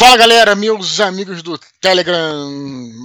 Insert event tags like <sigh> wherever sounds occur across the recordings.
Fala galera, meus amigos do Telegram.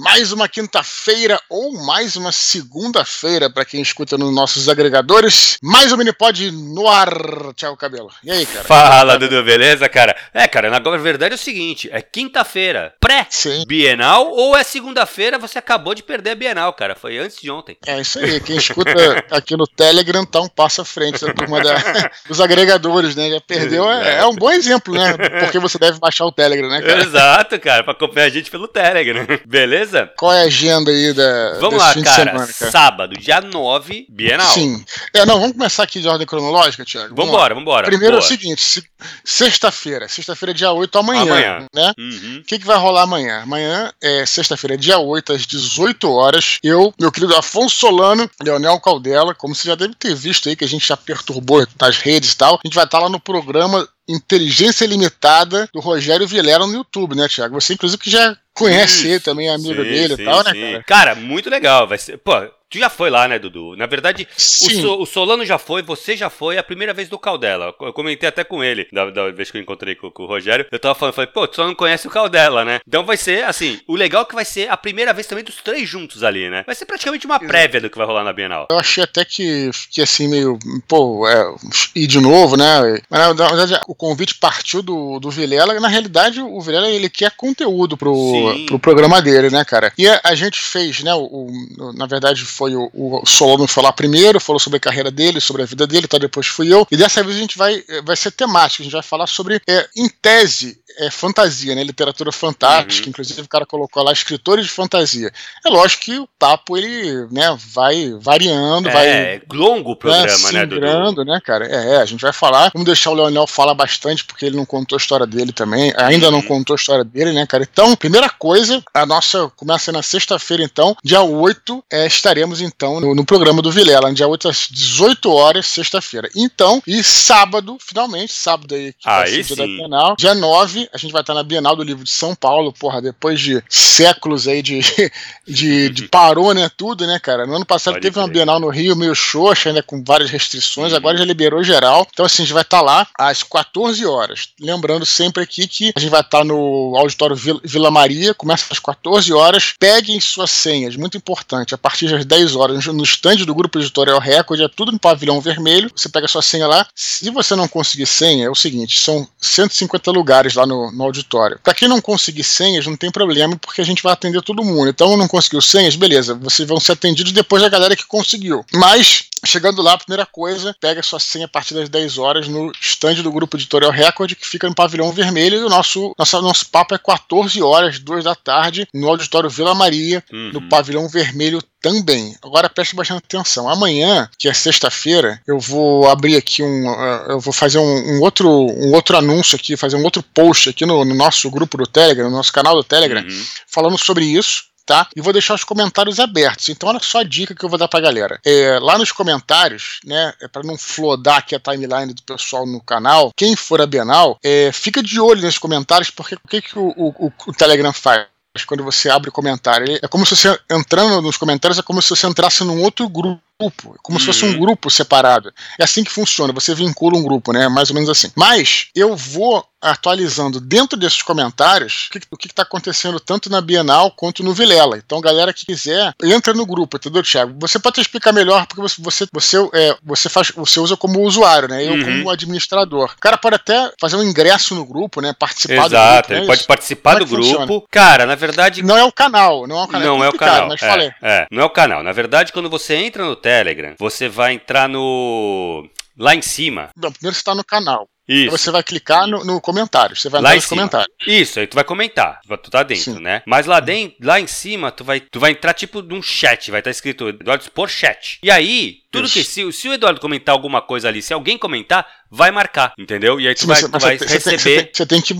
Mais uma quinta-feira ou mais uma segunda-feira para quem escuta nos nossos agregadores. Mais um Minipod no ar, Thiago Cabelo. E aí, cara? Fala, Dudu, beleza, cara? É, cara, na verdade é o seguinte: é quinta-feira pré-bienal ou é segunda-feira você acabou de perder a Bienal, cara? Foi antes de ontem. É isso aí. Quem escuta aqui no Telegram tá um passo à frente da turma da, <laughs> dos agregadores, né? Já perdeu. É, é um bom exemplo, né? Porque você deve baixar o Telegram, né? <laughs> Exato, cara, pra acompanhar a gente pelo Telegram. Beleza? Qual é a agenda aí da. Vamos lá, cara. Semana, cara. Sábado, dia 9, Bienal. Sim. É, não, vamos começar aqui de ordem cronológica, Thiago. Vamos vambora, vambora. Primeiro Boa. é o seguinte: sexta-feira. Sexta-feira, dia 8, amanhã. Amanhã. Né? O uhum. que, que vai rolar amanhã? Amanhã é sexta-feira, dia 8, às 18 horas. Eu, meu querido Afonso Solano, Leonel Caldela, como você já deve ter visto aí, que a gente já perturbou nas redes e tal, a gente vai estar lá no programa Inteligência Limitada do Rogério Vilela no YouTube, né, Thiago? Você, inclusive, que já conhece Isso, ele também, é amigo sim, dele e tal, né, cara? Cara, muito legal. Vai ser. Pô, Tu já foi lá, né, Dudu? Na verdade, o, so, o, Solano já foi, você já foi, é a primeira vez do Caldela. Eu comentei até com ele, da, da vez que eu encontrei com, com, o Rogério. Eu tava falando, falei, pô, tu só não conhece o Caldela, né? Então vai ser, assim, o legal é que vai ser a primeira vez também dos três juntos ali, né? Vai ser praticamente uma prévia do que vai rolar na Bienal. Eu achei até que, que assim, meio, pô, é, ir de novo, né? Mas na verdade, o convite partiu do, do Vilela. Na realidade, o Vilela, ele quer conteúdo pro, pro programa dele, né, cara? E a, a gente fez, né, o, o, na verdade, foi o, o Solomon foi lá primeiro, falou sobre a carreira dele, sobre a vida dele, tá? depois fui eu. E dessa vez a gente vai, eh, vai ser temático, a gente vai falar sobre, é, em tese, é, fantasia, né? Literatura fantástica, uhum. inclusive o cara colocou lá escritores de fantasia. É lógico que o papo ele, né, vai variando, é, vai. É longo o programa, né, Dudu? né, cara? É, a gente vai falar. Vamos deixar o Leonel falar bastante, porque ele não contou a história dele também. Ainda uhum. não contou a história dele, né, cara? Então, primeira coisa, a nossa começa na sexta-feira, então, dia 8, é, estaremos então no, no, programa do Vilela, dia 8 às 18 horas, sexta-feira. Então, e sábado, finalmente, sábado aí, que aí da Bienal, dia 9, a gente vai estar na Bienal do Livro de São Paulo, porra, depois de séculos aí de, <laughs> de, de <laughs> parou, né, tudo, né, cara? No ano passado Pode teve uma Bienal no Rio meio xoxa, ainda com várias restrições, uhum. agora já liberou geral. Então, assim, a gente vai estar lá às 14 horas. Lembrando sempre aqui que a gente vai estar no Auditório Vila Maria, começa às 14 horas. Peguem suas senhas, muito importante. A partir das 10 horas, no stand do Grupo Editorial Record, é tudo no pavilhão vermelho. Você pega sua senha lá. Se você não conseguir senha, é o seguinte: são 150 lugares lá no no, auditório. Para quem não conseguir senhas, não tem problema, porque a gente vai atender todo mundo. Então, não conseguiu senhas, beleza, vocês vão ser atendidos depois da galera que conseguiu. Mas, chegando lá, a primeira coisa, pega sua senha a partir das 10 horas no stand do Grupo Editorial Record, que fica no pavilhão vermelho, e o nosso, nosso, nosso papo é 14 horas, 2 da tarde, no auditório Vila Maria, uhum. no pavilhão vermelho também. Agora preste bastante atenção. Amanhã, que é sexta-feira, eu vou abrir aqui um. Uh, eu vou fazer um, um, outro, um outro anúncio aqui, fazer um outro post aqui no, no nosso grupo do Telegram, no nosso canal do Telegram, uhum. falando sobre isso tá? E vou deixar os comentários abertos. Então, olha só a dica que eu vou dar pra galera. É, lá nos comentários, né, é para não flodar aqui a timeline do pessoal no canal, quem for a Bienal, é, fica de olho nos comentários, porque o que, que o, o, o Telegram faz? quando você abre o comentário. É como se você, entrando nos comentários, é como se você entrasse num outro grupo grupo, como uhum. se fosse um uhum. grupo separado. É assim que funciona, você vincula um grupo, né? Mais ou menos assim. Mas eu vou atualizando dentro desses comentários o que está acontecendo tanto na Bienal quanto no Vilela. Então, galera que quiser, entra no grupo, entendeu, Thiago? Você pode explicar melhor, porque você, você, você, é, você, faz, você usa como usuário, né? Eu uhum. como administrador. O cara pode até fazer um ingresso no grupo, né? Participar Exato, do grupo. ele né? pode participar Como é do grupo. Funciona? Cara, na verdade. Não é o canal, não é o canal. Não é, é o canal. Mas é, é, não é o canal. Na verdade, quando você entra no Telegram, você vai entrar no. Lá em cima. Não, primeiro você está no canal. Isso. Você vai clicar no, no comentário, você vai lá entrar nos comentários. Isso, aí tu vai comentar, tu tá dentro, Sim. né? Mas lá, dentro, lá em cima, tu vai, tu vai entrar tipo num chat, vai estar tá escrito Eduardo por chat. E aí, tudo que se, se o Eduardo comentar alguma coisa ali, se alguém comentar, vai marcar, entendeu? E aí tu Sim, vai, tu vai você receber. Tem, você, tem, que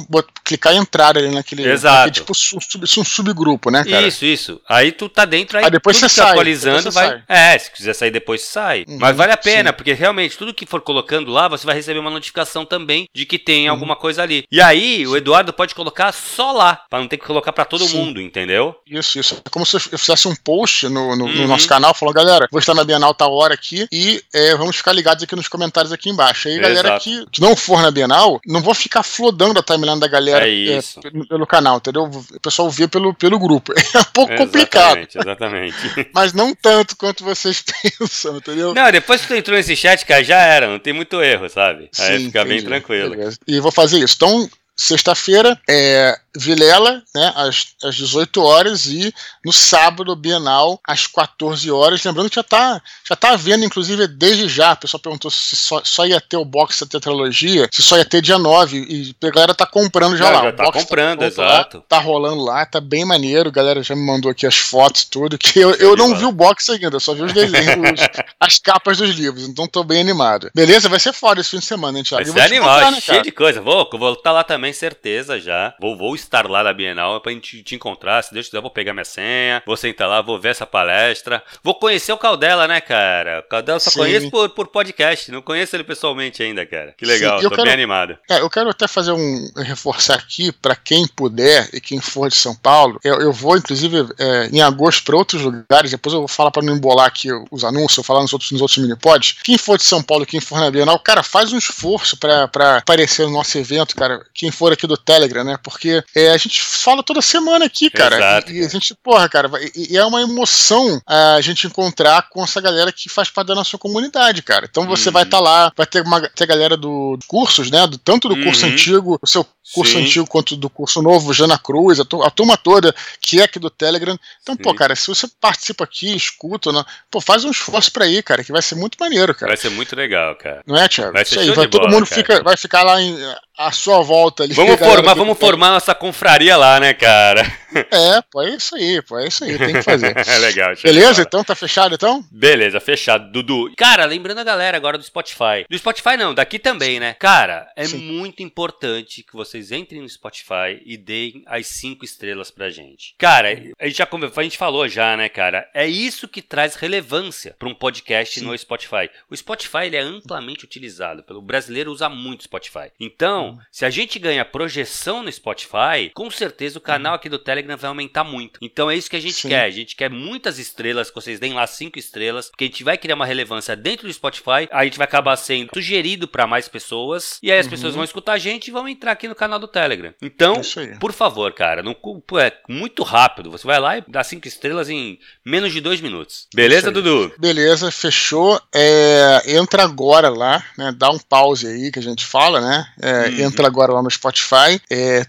clicar e entrar ali naquele. Exato. Naquele, tipo um, sub, subgrupo, né, cara? Isso, isso. Aí tu tá dentro, aí, aí depois você sai, atualizando você vai. Sai. É, se quiser sair depois, sai. Uhum, Mas vale a pena, sim. porque realmente tudo que for colocando lá, você vai receber uma notificação também de que tem uhum. alguma coisa ali. E aí, sim. o Eduardo pode colocar só lá, para não ter que colocar para todo sim. mundo, entendeu? Isso, isso. É como se eu fizesse um post no, no, uhum. no nosso canal, falando, galera, vou estar na Bienal tal hora aqui e é, vamos ficar ligados aqui nos comentários aqui embaixo. Aí, galera que, que, não for na Bienal, não vou ficar flodando a timeline da galera é, é pelo canal, entendeu? O pessoal vê pelo, pelo grupo. <laughs> É um pouco exatamente, complicado. Exatamente. <laughs> Mas não tanto quanto vocês <laughs> pensam, entendeu? Não, depois que tu entrou nesse chat, cara, já era, não tem muito erro, sabe? Aí Sim, fica entendi, bem tranquilo. Beleza. E vou fazer isso. Então, sexta-feira é Vilela, né, às, às 18 horas, e no sábado, Bienal, às 14 horas. Lembrando que já tá, já tá vendo, inclusive, desde já. O pessoal perguntou se só, só ia ter o box da tetralogia, se só ia ter dia 9. E a galera tá comprando já Não, lá. Já tá comprando, tá exato. Lá, tá rolando lá, tá bem maneiro. A galera já me mandou aqui as fotos, tudo. Que eu, eu não vi o box ainda, só vi os desenhos, <laughs> as capas dos livros. Então tô bem animado. Beleza? Vai ser foda esse fim de semana, hein, Thiago? Vai ser animal, comprar, né, cheio de coisa. Vou, vou estar lá também também certeza já. Vou, vou estar lá na Bienal pra gente te encontrar. Se Deus quiser, vou pegar minha senha, vou sentar lá, vou ver essa palestra. Vou conhecer o Caldela, né, cara? O Caldela só Sim. conheço por, por podcast, não conheço ele pessoalmente ainda, cara. Que legal, Sim, tô quero, bem animado. É, eu quero até fazer um. reforçar aqui para quem puder e quem for de São Paulo. Eu, eu vou, inclusive, é, em agosto para outros lugares. Depois eu vou falar para não embolar aqui os anúncios, eu falar nos outros, nos outros mini-pods. Quem for de São Paulo, quem for na Bienal, cara, faz um esforço para aparecer no nosso evento, cara. Quem for aqui do Telegram, né? Porque é, a gente fala toda semana aqui, cara. Exato, e, e, a gente, porra, cara, e, e, é uma emoção a gente encontrar com essa galera que faz parte da nossa comunidade, cara. Então você uhum. vai estar tá lá, vai ter uma ter galera do, do cursos, né? Do, tanto do uhum. curso antigo, o seu curso Sim. antigo quanto do curso novo, Jana Cruz, a, a, turma toda que é aqui do Telegram. Então, Sim. pô, cara, se você participa aqui, escuta, né? pô, faz um esforço pra ir, cara, que vai ser muito maneiro, cara. Vai ser muito legal, cara. Não é, Thiago? Vai ser aí, vai, todo mundo fica, vai ficar lá em, a sua volta ali. Vamos formar, vamos formar nossa confraria lá, né, cara? É, pô, é isso aí, pô, é isso aí, tem que fazer. <laughs> é legal. Beleza, então, tá fechado então? Beleza, fechado, Dudu. Cara, lembrando a galera agora do Spotify. Do Spotify não, daqui também, né? Cara, é Sim. muito importante que vocês entrem no Spotify e deem as cinco estrelas pra gente. Cara, a gente já a gente falou já, né, cara? É isso que traz relevância para um podcast Sim. no Spotify. O Spotify ele é amplamente utilizado, pelo brasileiro usa muito Spotify. Então, hum. se a gente ganha projeção no Spotify, com certeza o canal hum. aqui do Telegram vai aumentar muito. Então é isso que a gente Sim. quer. A gente quer muitas estrelas, que vocês deem lá cinco estrelas, porque a gente vai criar uma relevância dentro do Spotify, a gente vai acabar sendo sugerido para mais pessoas, e aí as uhum. pessoas vão escutar a gente e vão entrar aqui no canal do Telegram. Então, por favor, cara, não, é muito rápido. Você vai lá e dá cinco estrelas em menos de dois minutos. Beleza, Dudu? Beleza, fechou. É, entra agora lá, né? Dá um pause aí que a gente fala, né? É, uhum. Entra agora lá no Spotify. É,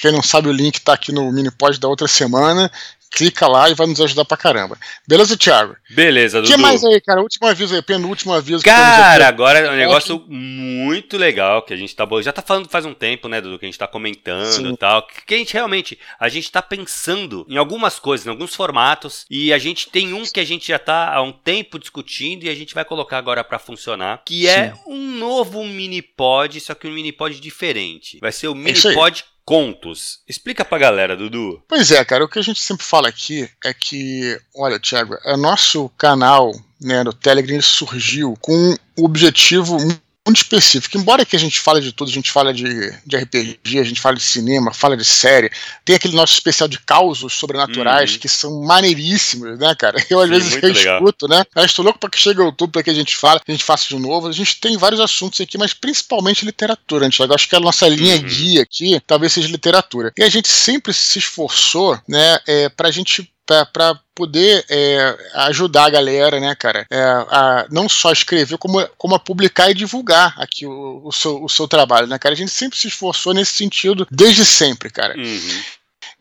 quem não sabe, o link tá aqui no Minipod da outra semana clica lá e vai nos ajudar pra caramba. Beleza, Thiago? Beleza, Dudu. O que mais aí, cara? Último aviso aí, penúltimo aviso. Cara, agora é um negócio muito legal que a gente tá... Já tá falando faz um tempo, né, Dudu, que a gente tá comentando e tal. Que a gente realmente, a gente tá pensando em algumas coisas, em alguns formatos, e a gente tem um que a gente já tá há um tempo discutindo e a gente vai colocar agora para funcionar, que é Sim. um novo mini pod, só que um mini pod diferente. Vai ser o mini pod contos. Explica pra galera, Dudu. Pois é, cara, o que a gente sempre fala aqui é que, olha, Thiago, o nosso canal né, no Telegram surgiu com o objetivo muito específico. Embora que a gente fale de tudo, a gente fala de, de RPG, a gente fala de cinema, fala de série, tem aquele nosso especial de causos sobrenaturais uhum. que são maneiríssimos, né, cara? Eu às Sim, vezes escuto, né? Eu estou louco para que chegue o YouTube para que a gente fale, a gente faça de novo. A gente tem vários assuntos aqui, mas principalmente literatura. A gente acho que a nossa linha uhum. guia aqui talvez seja literatura. E a gente sempre se esforçou, né, é, para a gente para poder é, ajudar a galera, né, cara, é, a não só escrever, como, como a publicar e divulgar aqui o, o, seu, o seu trabalho, né, cara? A gente sempre se esforçou nesse sentido, desde sempre, cara. Uhum.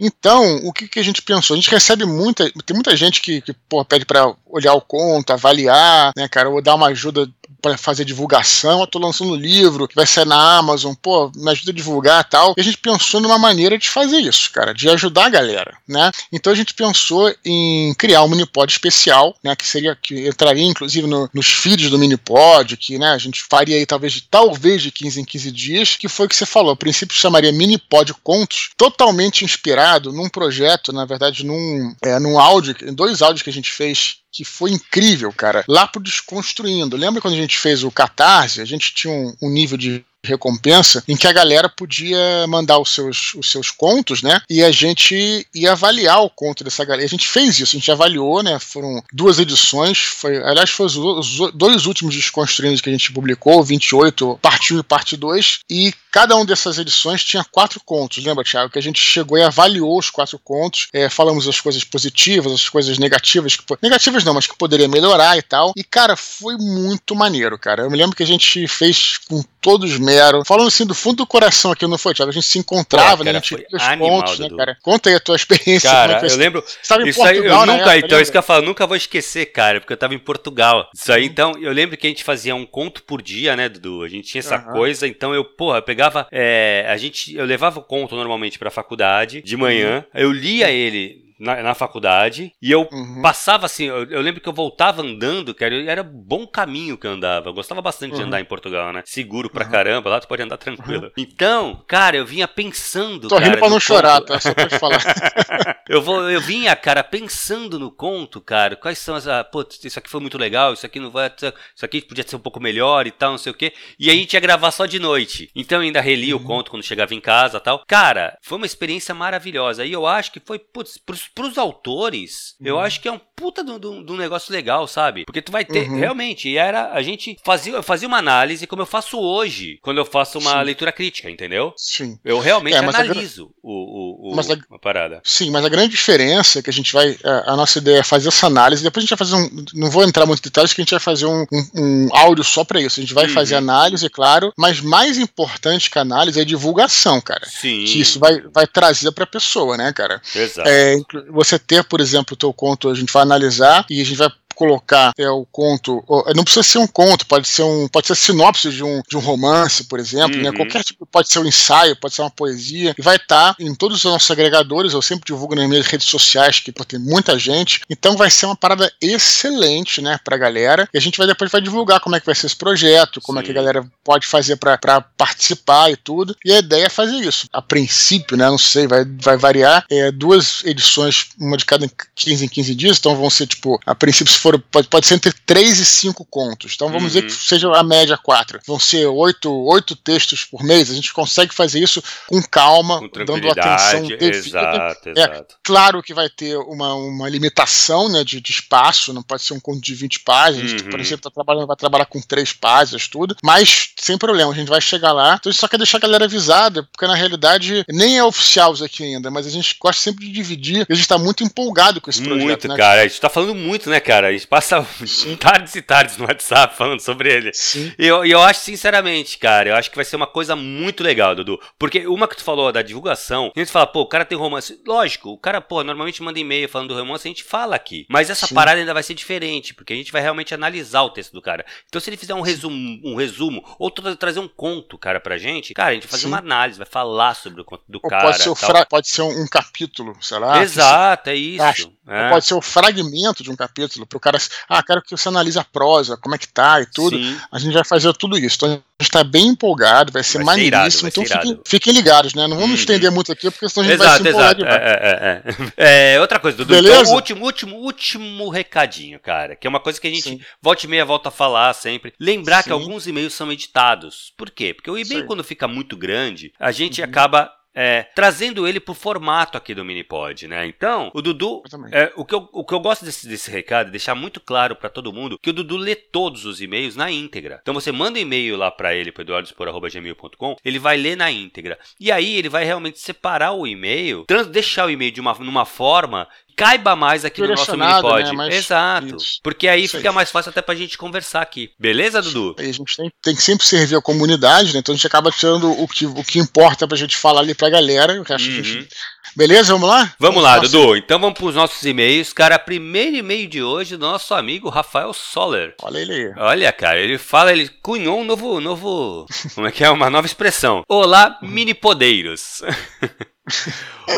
Então, o que, que, a gente pensou? A gente recebe muita. Tem muita gente que, que pô, pede para olhar o conto, avaliar, né, cara, ou dar uma ajuda para fazer divulgação. Eu tô lançando um livro que vai sair na Amazon, pô, me ajuda a divulgar tal. E a gente pensou numa maneira de fazer isso, cara, de ajudar a galera, né? Então a gente pensou em criar um minipod especial, né, que seria que entraria inclusive no, nos feeds do minipod, que, né, a gente faria aí talvez de talvez de 15 em 15 dias, que foi o que você falou. A princípio chamaria minipod contos, totalmente inspirado num projeto, na verdade, num, é, num áudio, em dois áudios que a gente fez que foi incrível, cara. Lá pro Desconstruindo. Lembra quando a gente fez o Catarse? A gente tinha um, um nível de recompensa em que a galera podia mandar os seus, os seus contos, né? E a gente ia avaliar o conto dessa galera. A gente fez isso, a gente avaliou, né? Foram duas edições, foi, aliás, foram os, os dois últimos desconstruindo que a gente publicou, 28, parte 1 e parte 2, e cada uma dessas edições tinha quatro contos, lembra, Thiago? Que a gente chegou e avaliou os quatro contos, é, falamos as coisas positivas, as coisas negativas, que, negativas não, mas que poderia melhorar e tal. E, cara, foi muito maneiro, cara. Eu me lembro que a gente fez com todos mero. Falando assim do fundo do coração aqui, não foi, Thiago? A gente se encontrava, Pô, cara, né? A gente os pontos, né, cara? Conta aí a tua <laughs> experiência. Cara, eu lembro. Você estava em Portugal, aí, eu nunca, época, então, isso que eu falo, nunca vou esquecer, cara, porque eu tava em Portugal. Isso aí, então, eu lembro que a gente fazia um conto por dia, né, Dudu? A gente tinha essa uhum. coisa, então eu, porra, eu pegava. É, a gente, eu levava o conto normalmente pra faculdade de manhã, uhum. eu lia ele na, na faculdade. E eu uhum. passava assim, eu, eu, lembro que eu voltava andando, cara, era bom caminho que eu andava. Eu gostava bastante uhum. de andar em Portugal, né? Seguro pra uhum. caramba, lá tu pode andar tranquilo. Uhum. Então, cara, eu vinha pensando. Tô cara, rindo pra não chorar, tá? Só pode falar. <laughs> eu, vou, eu vinha, cara, pensando no conto, cara, quais são as. Ah, pô, isso aqui foi muito legal, isso aqui não vai. Isso aqui podia ser um pouco melhor e tal, não sei o quê. E a gente ia gravar só de noite. Então eu ainda relia o uhum. conto quando chegava em casa e tal. Cara, foi uma experiência maravilhosa. E eu acho que foi, putz, pros, pros autores, uhum. eu acho que é um puta de um negócio legal, sabe? Porque tu vai ter, uhum. realmente, era, a gente fazia, fazia uma análise como eu faço hoje, quando eu faço uma sim. leitura crítica, entendeu? Sim. Eu realmente é, analiso a, o, o, o a, uma parada. Sim, mas a grande diferença é que a gente vai, a, a, nossa ideia é fazer essa análise, depois a gente vai fazer um, não vou entrar muito em detalhes, que a gente vai fazer um, um, um áudio só para isso, a gente vai uhum. fazer análise, claro, mas mais importante que a análise é a divulgação, cara. Sim. Que isso vai, vai trazer pra pessoa, né, cara? Exato. É, você ter, por exemplo, o teu conto, a gente vai analisar e a gente vai colocar é, o conto, não precisa ser um conto, pode ser um, pode ser sinopse de um, de um romance, por exemplo, né? uhum. né? Qualquer tipo, pode ser um ensaio, pode ser uma poesia, e vai estar tá em todos os nossos agregadores, eu sempre divulgo nas minhas redes sociais, que pô, tem muita gente, então vai ser uma parada excelente, né, pra galera, e a gente vai depois vai divulgar como é que vai ser esse projeto, como Sim. é que a galera pode fazer para participar e tudo, e a ideia é fazer isso. A princípio, né, não sei, vai, vai variar, é, duas edições, uma de cada 15 em 15 dias, então vão ser, tipo, a princípio, se for pode, pode ser entre 3 e 5 contos. Então vamos uhum. dizer que seja a média 4. Vão ser 8, 8 textos por mês. A gente consegue fazer isso com calma, com dando atenção devida. É, exato. Claro que vai ter uma, uma limitação né, de, de espaço, não pode ser um conto de 20 páginas. Uhum. Por exemplo, tá trabalhando, vai trabalhar com 3 páginas, tudo. Mas sem problema, a gente vai chegar lá. Então a gente só quer deixar a galera avisada, porque na realidade nem é oficial isso aqui ainda, mas a gente gosta sempre de dividir. A gente está muito empolgado com esse projeto. Muito, né? cara. A gente tá falando muito, né, cara? Gente passa <laughs> Sim. tardes e tardes no WhatsApp falando sobre ele. Sim. E eu, eu acho, sinceramente, cara, eu acho que vai ser uma coisa muito legal, Dudu. Porque uma que tu falou da divulgação, a gente fala, pô, o cara tem romance. Lógico, o cara, pô, normalmente manda e-mail falando do romance, a gente fala aqui. Mas essa Sim. parada ainda vai ser diferente, porque a gente vai realmente analisar o texto do cara. Então, se ele fizer um resumo, um resumo ou trazer um conto, cara, pra gente, cara, a gente vai fazer uma análise, vai falar sobre o conto do ou cara. Pode ser, fra... pode ser um, um, capítulo, sei lá. Exato, é isso. É. Pode ser o fragmento de um capítulo, pro cara. Ah, quero que você analise a prosa, como é que tá e tudo. Sim. A gente vai fazer tudo isso. Então a gente está bem empolgado, vai ser vai maneiríssimo. Ser irado, então fiquem, fiquem, ligados, né? Não vamos uhum. estender muito aqui, porque senão a gente exato, vai se empolgar exato. É, é, é, é. outra coisa, Dudu. Então, Beleza? Então, último, último, último recadinho, cara. Que é uma coisa que a gente Sim. volta e meia volta a falar sempre. Lembrar Sim. que alguns e-mails são editados. Por quê? Porque o e-mail, quando fica muito grande, a gente uhum. acaba é, trazendo ele pro formato aqui do Minipod, né? Então, o Dudu, é, o, que eu, o que eu gosto desse, desse recado é deixar muito claro para todo mundo que o Dudu lê todos os e-mails na íntegra. Então você manda um e-mail lá para ele, pro eduardospor.gmail.com, ele vai ler na íntegra. E aí ele vai realmente separar o e-mail, deixar o e-mail de uma, numa forma caiba mais aqui no nosso Minipod. Né? Mas Exato. Isso. Porque aí isso fica aí. mais fácil até pra gente conversar aqui. Beleza, Dudu? a gente tem, tem, que sempre servir a comunidade, né? Então a gente acaba tirando o que, o que importa pra gente falar ali pra galera. O resto uhum. gente uhum. Beleza, vamos lá? Vamos, lá, Dudu. Então vamos para os nossos e-mails. Cara, primeiro e-mail de hoje do nosso amigo Rafael Soller. Olha ele aí. Olha, cara, ele fala, ele cunhou um novo, novo, como é que é, uma nova expressão. Olá, mini podeiros. <laughs>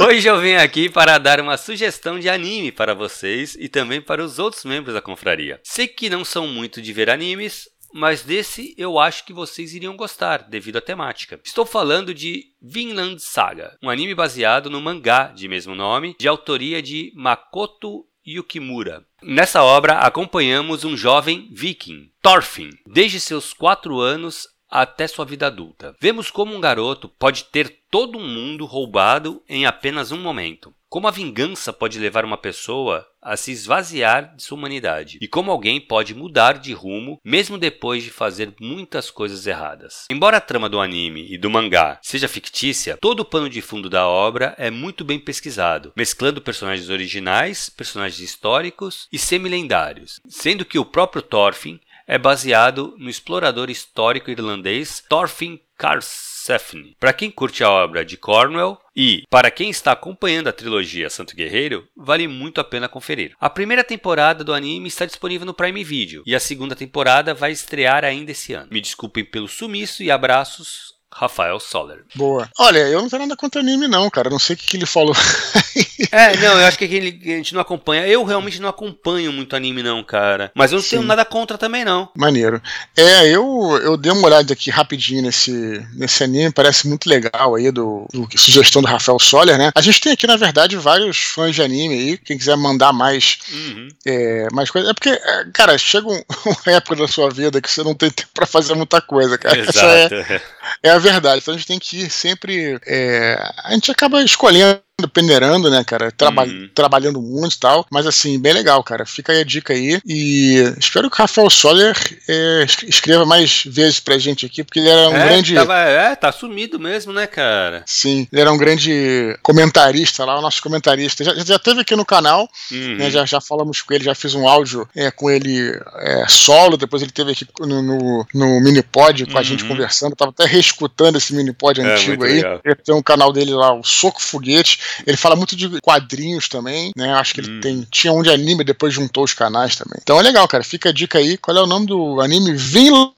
Hoje eu venho aqui para dar uma sugestão de anime para vocês e também para os outros membros da confraria. Sei que não são muito de ver animes, mas desse eu acho que vocês iriam gostar, devido à temática. Estou falando de Vinland Saga, um anime baseado no mangá de mesmo nome, de autoria de Makoto Yukimura. Nessa obra acompanhamos um jovem viking, Thorfinn, desde seus 4 anos até sua vida adulta. Vemos como um garoto pode ter todo um mundo roubado em apenas um momento. Como a vingança pode levar uma pessoa a se esvaziar de sua humanidade e como alguém pode mudar de rumo mesmo depois de fazer muitas coisas erradas. Embora a trama do anime e do mangá seja fictícia, todo o pano de fundo da obra é muito bem pesquisado, mesclando personagens originais, personagens históricos e semi-lendários, sendo que o próprio Thorfinn é baseado no explorador histórico irlandês Thorfinn Karlsefni. Para quem curte a obra de Cornwell e para quem está acompanhando a trilogia Santo Guerreiro, vale muito a pena conferir. A primeira temporada do anime está disponível no Prime Video e a segunda temporada vai estrear ainda esse ano. Me desculpem pelo sumiço e abraços Rafael Soller. Boa. Olha, eu não tenho nada contra anime, não, cara. Não sei o que, que ele falou. <laughs> é, não, eu acho que a gente não acompanha. Eu realmente não acompanho muito anime, não, cara. Mas eu não Sim. tenho nada contra também, não. Maneiro. É, eu, eu dei uma olhada aqui rapidinho nesse, nesse anime, parece muito legal aí, do, do sugestão do Rafael Soller, né? A gente tem aqui, na verdade, vários fãs de anime aí. Quem quiser mandar mais, uhum. é, mais coisas. É porque, é, cara, chega um, <laughs> uma época da sua vida que você não tem tempo pra fazer muita coisa, cara. Exato. Essa é, é a verdade. Então a gente tem que ir sempre. É, a gente acaba escolhendo peneirando, né, cara? Traba uhum. Trabalhando muito e tal. Mas assim, bem legal, cara. Fica aí a dica aí. E espero que o Rafael Soller é, escreva mais vezes pra gente aqui, porque ele era um é, grande. Tava, é, tá sumido mesmo, né, cara? Sim, ele era um grande comentarista lá, o nosso comentarista. Já, já teve aqui no canal, uhum. né? Já, já falamos com ele, já fiz um áudio é, com ele é, solo, depois ele teve aqui no, no, no Minipod com uhum. a gente conversando. tava até reescutando esse Minipod é, antigo aí. Legal. Tem um canal dele lá, o Soco Foguete. Ele fala muito de quadrinhos também, né? Acho que ele hum. tem, tinha um de anime, depois juntou os canais também. Então é legal, cara. Fica a dica aí. Qual é o nome do anime? Vinland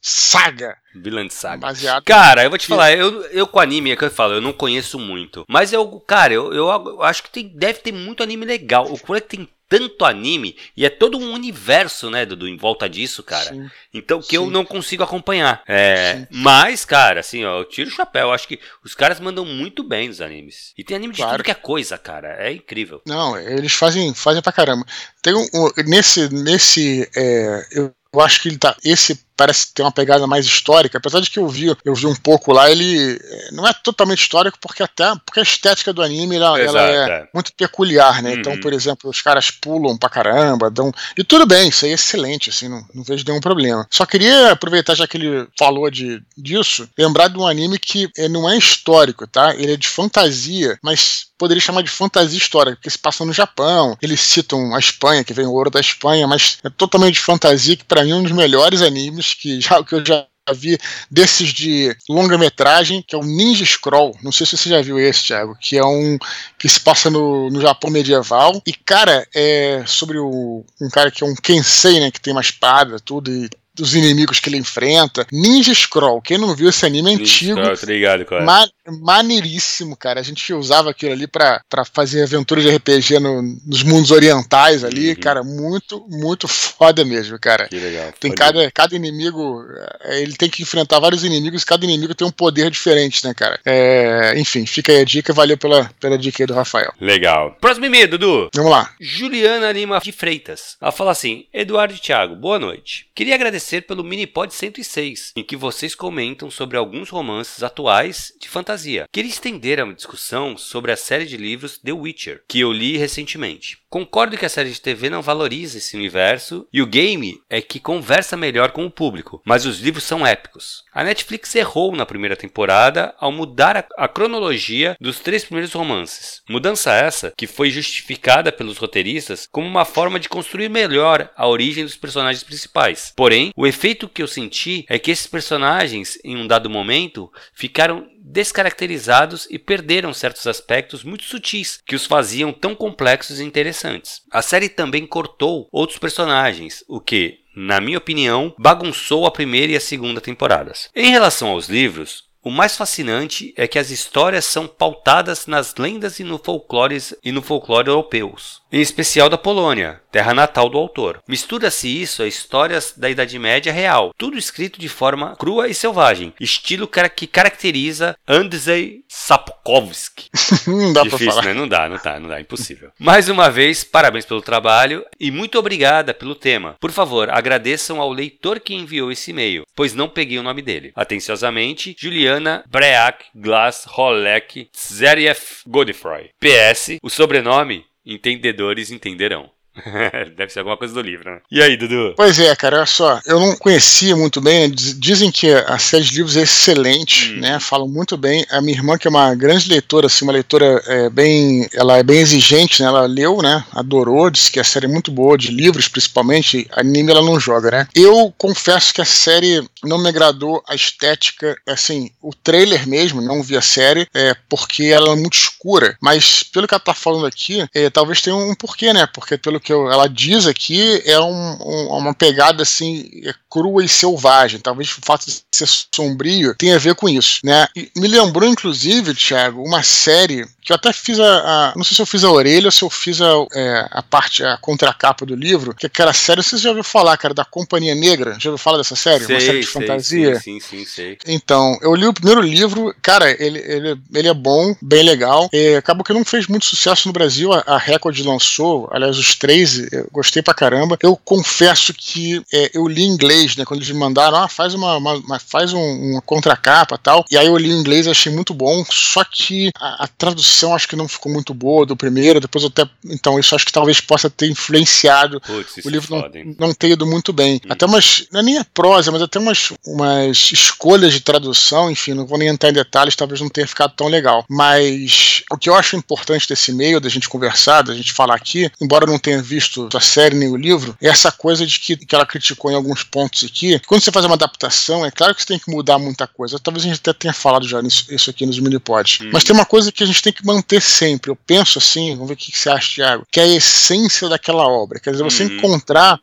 Saga. Vinland Saga. Baseado cara, eu vou te falar, eu, eu com anime, é que eu falo, eu não conheço muito. Mas eu, cara, eu, eu, eu acho que tem, deve ter muito anime legal. O que tem tanto anime e é todo um universo, né, Dudu, em volta disso, cara. Sim. Então que Sim. eu não consigo acompanhar. É, mas, cara, assim, ó, eu tiro o chapéu. acho que os caras mandam muito bem nos animes. E tem anime claro. de tudo que é coisa, cara. É incrível. Não, eles fazem, fazem pra caramba. Tem um, um nesse, nesse, é, eu, eu acho que ele tá, esse parece ter uma pegada mais histórica, apesar de que eu vi, eu vi um pouco lá, ele é, não é totalmente histórico, porque até porque a estética do anime ela, ela é, é, muito peculiar, né? Então, uhum. Então, por exemplo, os caras pulam pra caramba, dão. E tudo bem, isso aí é excelente, assim, não, não vejo nenhum problema. Só queria aproveitar, já que ele falou de, disso, lembrar de um anime que é, não é histórico, tá? Ele é de fantasia, mas poderia chamar de fantasia histórica, porque se passa no Japão. Eles citam a Espanha, que vem o ouro da Espanha, mas é totalmente de fantasia, que para mim é um dos melhores animes que, já, que eu já vi desses de longa-metragem, que é o Ninja Scroll. Não sei se você já viu esse, Thiago, que é um que se passa no, no Japão medieval. E, cara, é sobre o, um cara que é um Kensei, né? Que tem uma espada, tudo, e dos inimigos que ele enfrenta. Ninja Scroll, quem não viu esse anime é antigo. Scroll, ligado, cara. Ma maneiríssimo, cara. A gente usava aquilo ali para fazer aventura de RPG no, nos mundos orientais ali, uhum. cara. Muito, muito foda mesmo, cara. Que legal. Tem cada, cada inimigo, é, ele tem que enfrentar vários inimigos, cada inimigo tem um poder diferente, né, cara? É, enfim, fica aí a dica, valeu pela, pela dica aí do Rafael. Legal. Próximo e-mail, Dudu. Vamos lá. Juliana Lima de Freitas. Ela fala assim: Eduardo e Thiago, boa noite. Queria agradecer agradecer pelo Minipod 106, em que vocês comentam sobre alguns romances atuais de fantasia. Queria estender a discussão sobre a série de livros The Witcher, que eu li recentemente. Concordo que a série de TV não valoriza esse universo e o game é que conversa melhor com o público, mas os livros são épicos. A Netflix errou na primeira temporada ao mudar a, a cronologia dos três primeiros romances. Mudança essa que foi justificada pelos roteiristas como uma forma de construir melhor a origem dos personagens principais. Porém, o efeito que eu senti é que esses personagens, em um dado momento, ficaram descaracterizados e perderam certos aspectos muito sutis que os faziam tão complexos e interessantes. A série também cortou outros personagens, o que, na minha opinião, bagunçou a primeira e a segunda temporadas. Em relação aos livros, o mais fascinante é que as histórias são pautadas nas lendas e no folclore e no folclore europeus, em especial da Polônia, terra natal do autor. Mistura-se isso a histórias da Idade Média real, tudo escrito de forma crua e selvagem, estilo que caracteriza Andrzej Sapkowski. <laughs> não dá Difícil, pra falar. Né? Não dá, não dá, não dá, impossível. Mais uma vez, parabéns pelo trabalho e muito obrigada pelo tema. Por favor, agradeçam ao leitor que enviou esse e-mail, pois não peguei o nome dele. Atenciosamente, Juliana Break Glass Holek Zeriev Godefroy. PS, o sobrenome entendedores entenderão. <laughs> Deve ser alguma coisa do livro, né? E aí, Dudu? Pois é, cara, olha só. Eu não conhecia muito bem. Dizem que a série de livros é excelente, hum. né? Falam muito bem. A minha irmã, que é uma grande leitora, assim, uma leitora é, bem. Ela é bem exigente, né? Ela leu, né? Adorou, disse que a série é muito boa, de livros principalmente. Anime ela não joga, né? Eu confesso que a série não me agradou a estética, assim, o trailer mesmo, não vi a série, é, porque ela é muito escura. Mas pelo que ela tá falando aqui, é, talvez tenha um porquê, né? Porque pelo que eu, ela diz aqui, é um, um, uma pegada assim é crua e selvagem. Talvez o fato de ser sombrio tenha a ver com isso, né? E me lembrou, inclusive, Thiago, uma série que eu até fiz a, a, Não sei se eu fiz a orelha ou se eu fiz a, é, a parte, a contracapa do livro, que é aquela série, você já ouviu falar, cara, da Companhia Negra? Já ouviu falar dessa série? Sei, uma série de sei, fantasia? Sim, sim, sim, sei. Então, eu li o primeiro livro, cara, ele, ele, ele é bom, bem legal. E acabou que não fez muito sucesso no Brasil, a, a Record lançou, aliás, os três, eu gostei pra caramba. Eu confesso que é, eu li em inglês, né, quando eles me mandaram, ah, faz uma, uma, uma faz um, uma contracapa e tal, e aí eu li em inglês e achei muito bom, só que a, a tradução acho que não ficou muito boa do primeiro, depois eu até. Então, isso acho que talvez possa ter influenciado Puts, o livro não, não ter ido muito bem. Hum. Até umas. Não é nem a prosa, mas até umas, umas escolhas de tradução, enfim, não vou nem entrar em detalhes, talvez não tenha ficado tão legal. Mas o que eu acho importante desse meio, da gente conversar, da gente falar aqui, embora não tenha visto a série nem o livro, é essa coisa de que, que ela criticou em alguns pontos aqui. Quando você faz uma adaptação, é claro que você tem que mudar muita coisa. Talvez a gente até tenha falado já nisso, isso aqui nos minipods. Hum. Mas tem uma coisa que a gente tem que manter sempre. Eu penso assim, vamos ver o que você acha, Thiago, que é a essência daquela obra. Quer dizer, você uhum. encontrar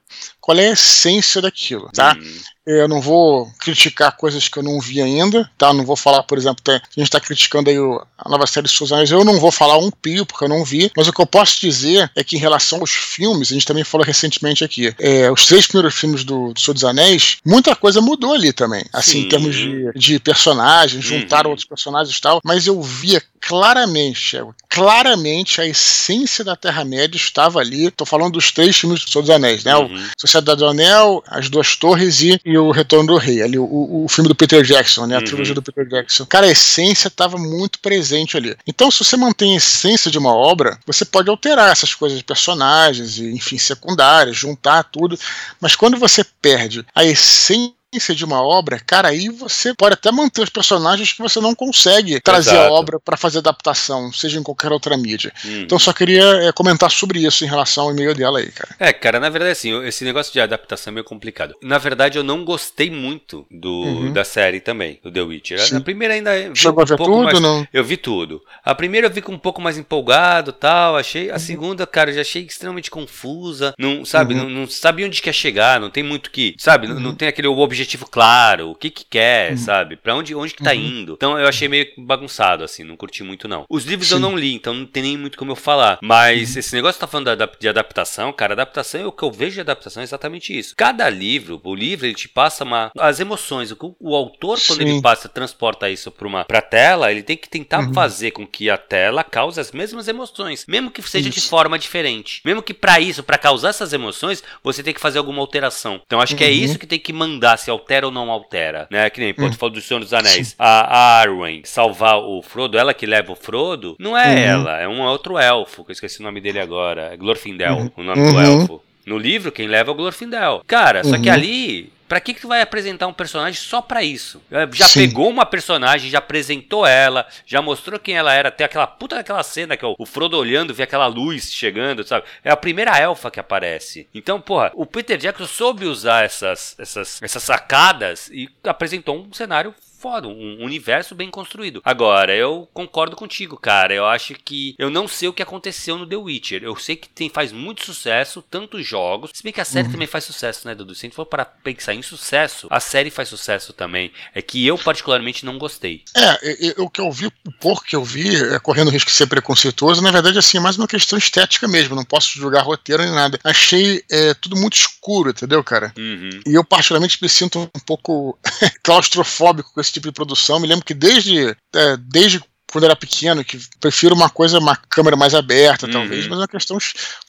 qual é a essência daquilo, tá? Uhum. Eu não vou criticar coisas que eu não vi ainda, tá? Não vou falar, por exemplo, a gente está criticando aí a nova série Suzana, eu não vou falar um pio, porque eu não vi, mas o que eu posso dizer é que em relação aos filmes, a gente também falou recentemente aqui, é, os três primeiros filmes do, do Senhor dos Anéis, muita coisa mudou ali também, assim, Sim. em termos de, de personagens, juntaram uhum. outros personagens e tal, mas eu via claramente, claramente a essência da Terra-média estava ali. Tô falando dos três filmes do Senhor dos Anéis, né? Uhum. O Sociedade do Anel, As Duas Torres e, e O Retorno do Rei, ali, o, o filme do Peter Jackson, né? A uhum. trilogia do Peter Jackson. Cara, a essência estava muito presente ali. Então, se você mantém a essência de uma obra, você pode alterar essas coisas de personagens, e, enfim, secundárias, juntar tudo. Mas quando você perde a essência de uma obra, cara, aí você pode até manter os personagens que você não consegue trazer Exato. a obra para fazer adaptação, seja em qualquer outra mídia. Hum. Então só queria é, comentar sobre isso em relação ao e-mail dela aí, cara. É, cara, na verdade assim, esse negócio de adaptação é meio complicado. Na verdade, eu não gostei muito do uhum. da série também, do The Witcher. Sim. A primeira ainda Chegou um a ver tudo, mais, não? Eu vi tudo. A primeira eu vi com um pouco mais empolgado, tal, achei. A uhum. segunda, cara, já achei extremamente confusa, não, sabe, uhum. não, não sabia onde quer chegar, não tem muito que, sabe, não, não uhum. tem aquele objetivo claro, o que que quer, uhum. sabe? Pra onde, onde que tá uhum. indo. Então eu achei meio bagunçado, assim, não curti muito não. Os livros Sim. eu não li, então não tem nem muito como eu falar. Mas uhum. esse negócio que tá falando de adaptação, cara, adaptação, o que eu vejo de adaptação é exatamente isso. Cada livro, o livro, ele te passa uma, as emoções. O, o autor, quando Sim. ele passa, transporta isso pra, uma, pra tela, ele tem que tentar uhum. fazer com que a tela cause as mesmas emoções. Mesmo que seja isso. de forma diferente. Mesmo que para isso, para causar essas emoções, você tem que fazer alguma alteração. Então acho que é uhum. isso que tem que mandar, se altera ou não altera, né? Que nem, tu hum. falou do Senhor dos Anéis. A, Arwen salvar o Frodo, ela que leva o Frodo, não é uhum. ela, é um outro elfo, que eu esqueci o nome dele agora, é Glorfindel, uhum. o nome do uhum. elfo. No livro, quem leva é o Glorfindel. Cara, só que uhum. ali Pra que, que tu vai apresentar um personagem só pra isso? É, já Sim. pegou uma personagem, já apresentou ela, já mostrou quem ela era. Tem aquela puta daquela cena que é o Frodo olhando, vê aquela luz chegando, sabe? É a primeira elfa que aparece. Então, porra, o Peter Jackson soube usar essas, essas, essas sacadas e apresentou um cenário foda, um universo bem construído. Agora, eu concordo contigo, cara. Eu acho que eu não sei o que aconteceu no The Witcher. Eu sei que tem, faz muito sucesso, tantos jogos. Se bem que a série uhum. também faz sucesso, né, Dudu? Se a gente for para pensar em sucesso, a série faz sucesso também. É que eu, particularmente, não gostei. É, o que eu vi, o pouco que eu vi, é, correndo o risco de ser preconceituoso, na verdade, assim, é mais uma questão estética mesmo. Não posso julgar roteiro nem nada. Achei é, tudo muito escuro, entendeu, cara? Uhum. E eu, particularmente, me sinto um pouco <laughs> claustrofóbico com esse tipo de produção. Me lembro que desde, é, desde quando era pequeno, que prefiro uma coisa, uma câmera mais aberta, uhum. talvez, mas é uma questão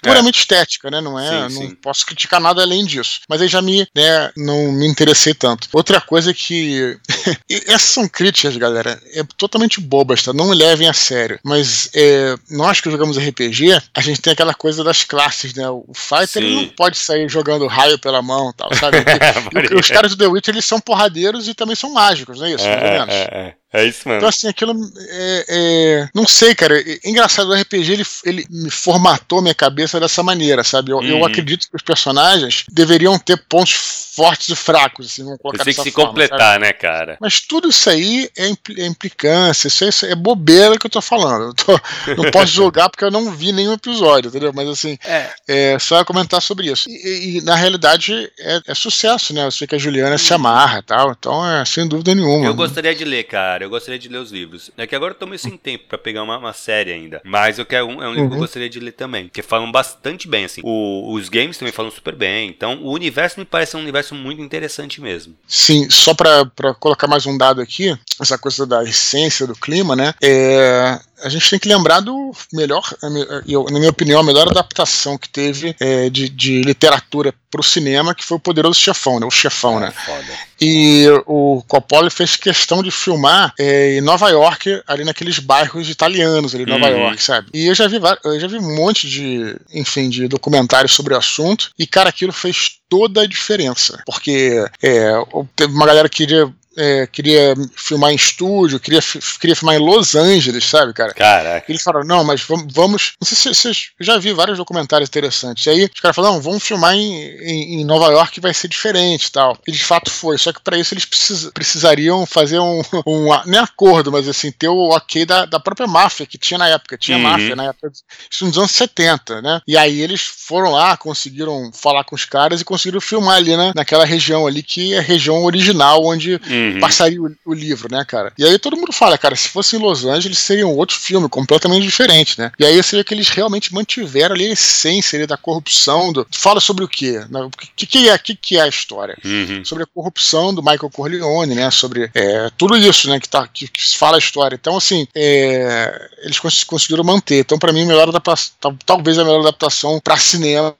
puramente é. estética, né? Não é, sim, não sim. posso criticar nada além disso. Mas aí já me, né, não me interessei tanto. Outra coisa que <laughs> essas são críticas, galera, é totalmente bobas, tá? Não levem a sério. Mas é, nós que jogamos RPG, a gente tem aquela coisa das classes, né? O fighter ele não pode sair jogando raio pela mão, tal, sabe? <laughs> e, os caras do The Witch eles são porradeiros e também são mágicos, não é isso? É, menos. É, é. Isso mesmo. Então, assim, aquilo. É, é, não sei, cara. É engraçado, o RPG ele, ele me formatou minha cabeça dessa maneira, sabe? Eu, eu uhum. acredito que os personagens deveriam ter pontos fortes e fracos, assim, vamos colocar Tem que se forma, completar, sabe? né, cara? Mas tudo isso aí é, impl é implicância, isso, isso, é bobeira que eu tô falando. Eu tô, não <laughs> posso jogar porque eu não vi nenhum episódio, entendeu? Mas assim, é, é só comentar sobre isso. E, e na realidade é, é, sucesso, né? Eu sei que a Juliana se amarra e tal, então é sem dúvida nenhuma. Eu gostaria de ler, cara. Eu gostaria de ler os livros. É que agora eu tô meio sem tempo pra pegar uma, uma série ainda. Mas eu quero um, é um livro uhum. que eu uhum. gostaria de ler também. Porque falam bastante bem, assim. O, os games também falam super bem. Então, o universo me parece um universo muito interessante mesmo. Sim, só para colocar mais um dado aqui, essa coisa da essência do clima, né? É, a gente tem que lembrar do melhor, na minha opinião, a melhor adaptação que teve é, de, de, literatura para o cinema, que foi o Poderoso Chefão, né? O Chefão, né? Foda. E o Coppola fez questão de filmar é, em Nova York, ali naqueles bairros italianos ali em Nova uhum. York, sabe? E eu já vi eu já vi um monte de, enfim, de documentários sobre o assunto, e cara, aquilo fez toda a diferença. Porque é, teve uma galera que queria é, queria filmar em estúdio, queria, queria filmar em Los Angeles, sabe, cara? Caraca. Eles falaram, não, mas vamos. vamos não sei se vocês. já vi vários documentários interessantes. E aí os caras falaram, não, vamos filmar em, em, em, Nova York que vai ser diferente e tal. E de fato foi. Só que para isso eles precis, precisariam fazer um, <laughs> um. Nem acordo, mas assim, ter o ok da, da própria máfia que tinha na época. Tinha uhum. máfia na época. Isso nos anos 70, né? E aí eles foram lá, conseguiram falar com os caras e conseguiram filmar ali, né? Naquela região ali que é a região original onde. Uhum uhum. passaria o, o, livro, né, cara? E aí todo mundo fala, cara, se fosse em Los Angeles seria um outro filme, completamente diferente, né? E aí seria que eles realmente mantiveram ali a essência ali, da corrupção. Do... Fala sobre o quê? O que, que, é, que, que é a história? Uhum. Sobre a corrupção do Michael Corleone, né? Sobre é, tudo isso, né? Que, tá, que, que fala a história. Então, assim, é, eles cons conseguiram manter. Então, para mim, melhor adaptação, talvez a melhor adaptação para cinema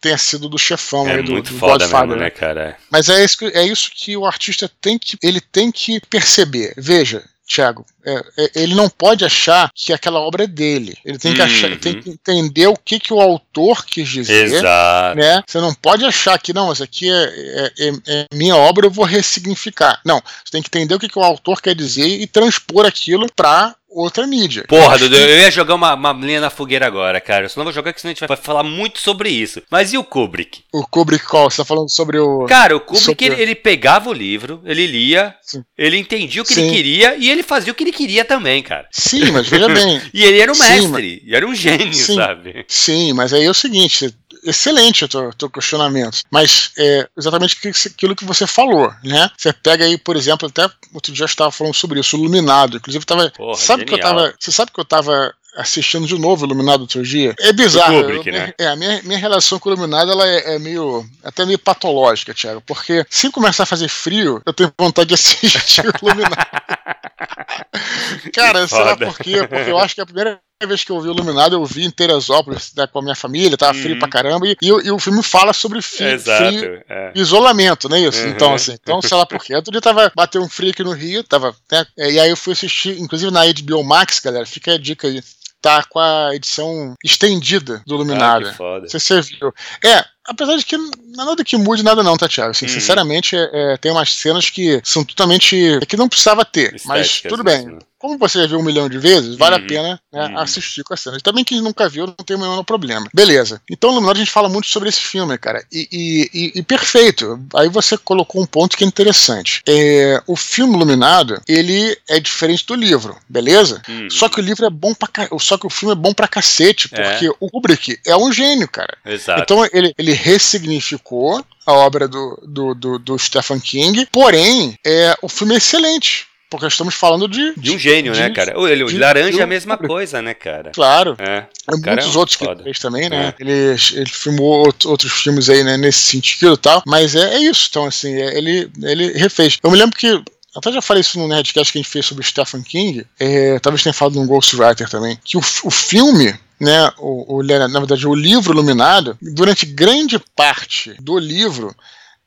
tenha sido do chefão é aí, do, muito do foda Godfather, mesmo, né, cara? Mas é isso, é isso que o artista tem que ele tem que perceber. Veja, Tiago, é, é, ele não pode achar que aquela obra é dele. Ele tem que, achar, tem uhum. que entender o que, que o autor quis dizer. Exato. Né? Você não pode achar que, não, isso aqui é, é, é, é minha obra, eu vou ressignificar. Não, você tem que entender o que, que o autor quer dizer e transpor aquilo para outra mídia. Porra, Dudu, que... eu ia jogar uma, uma linha na fogueira agora, cara. Eu só não vou jogar, porque senão a gente vai falar muito sobre isso. Mas e o Kubrick? O Kubrick qual? Você tá falando sobre o. Cara, o Kubrick, sobre... ele, ele, pegava o livro, ele lia, Sim. ele entendia o que Sim. ele queria e ele fazia o que ele queria também, cara. Sim, mas veja bem. <laughs> e ele era um mestre, Sim, mas... era um gênio, sabe? Sim, mas aí é o seguinte, excelente o teu, teu questionamento. Mas é exatamente aquilo que você falou, né? Você pega aí, por exemplo, até outro dia eu estava falando sobre isso, Iluminado. Inclusive, tava. Porra, sabe que eu tava. Você sabe que eu tava assistindo de novo Iluminado outro dia. É bizarro. Kubrick, eu, né? É, a minha, minha relação com o Iluminado ela é, é, meio. até meio patológica, Thiago. Porque se começar a fazer frio, eu tenho vontade de assistir o Iluminado. <laughs> Cara, sei lá por quê? Porque eu acho que a primeira vez que eu vi o Iluminado, eu vi em Teresópolis né, com a minha família, tava frio pra uhum. caramba, e, e, o filme fala sobre frio, frio é. isolamento, não é isso? Uhum. Então, assim, então, sei lá por quê. Outro dia tava, bateu um frio aqui no Rio, tava, né, e aí eu fui assistir, inclusive na HBO Max, galera, fica a dica aí tá com a edição estendida do Iluminado. Ah, que foda. Você viu. É, apesar de que não é nada que mude nada não, tá, Thiago? Assim, uhum. Sinceramente, é, é, tem umas cenas que são totalmente... É que não precisava ter, mas tudo bem. Né? Como você já viu um milhão de vezes, vale uhum. a pena né, uhum. assistir com a cena. E também quem nunca viu, não tem o menor problema. Beleza. Então, no a gente fala muito sobre esse filme, cara. E, e, e, e, perfeito. Aí você colocou um ponto que é interessante. É, o filme Iluminado, ele é diferente do livro, beleza? Uhum. Só que o livro é bom pra Só que o filme é bom pra cacete, é. porque é. o Kubrick é um gênio, cara. Exato. Então ele, ele ressignificou a obra do, do, do, do Stephen King, porém, é, o filme é excelente. Porque estamos falando de. De um gênio, de, né, cara? O, ele, de, Laranja é a mesma coisa, né, cara? Claro. É. é muitos outros foda. que ele fez também, né? É. Ele, ele filmou outros filmes aí, né, nesse sentido e tal. Mas é, é isso. Então, assim, é, ele, ele refez. Eu me lembro que até já falei isso no Nerdcast que a gente fez sobre Stephen King, é, talvez tenha falado no Ghostwriter também, que o, o filme né, o, o, na verdade, o livro Iluminado, durante grande parte do livro,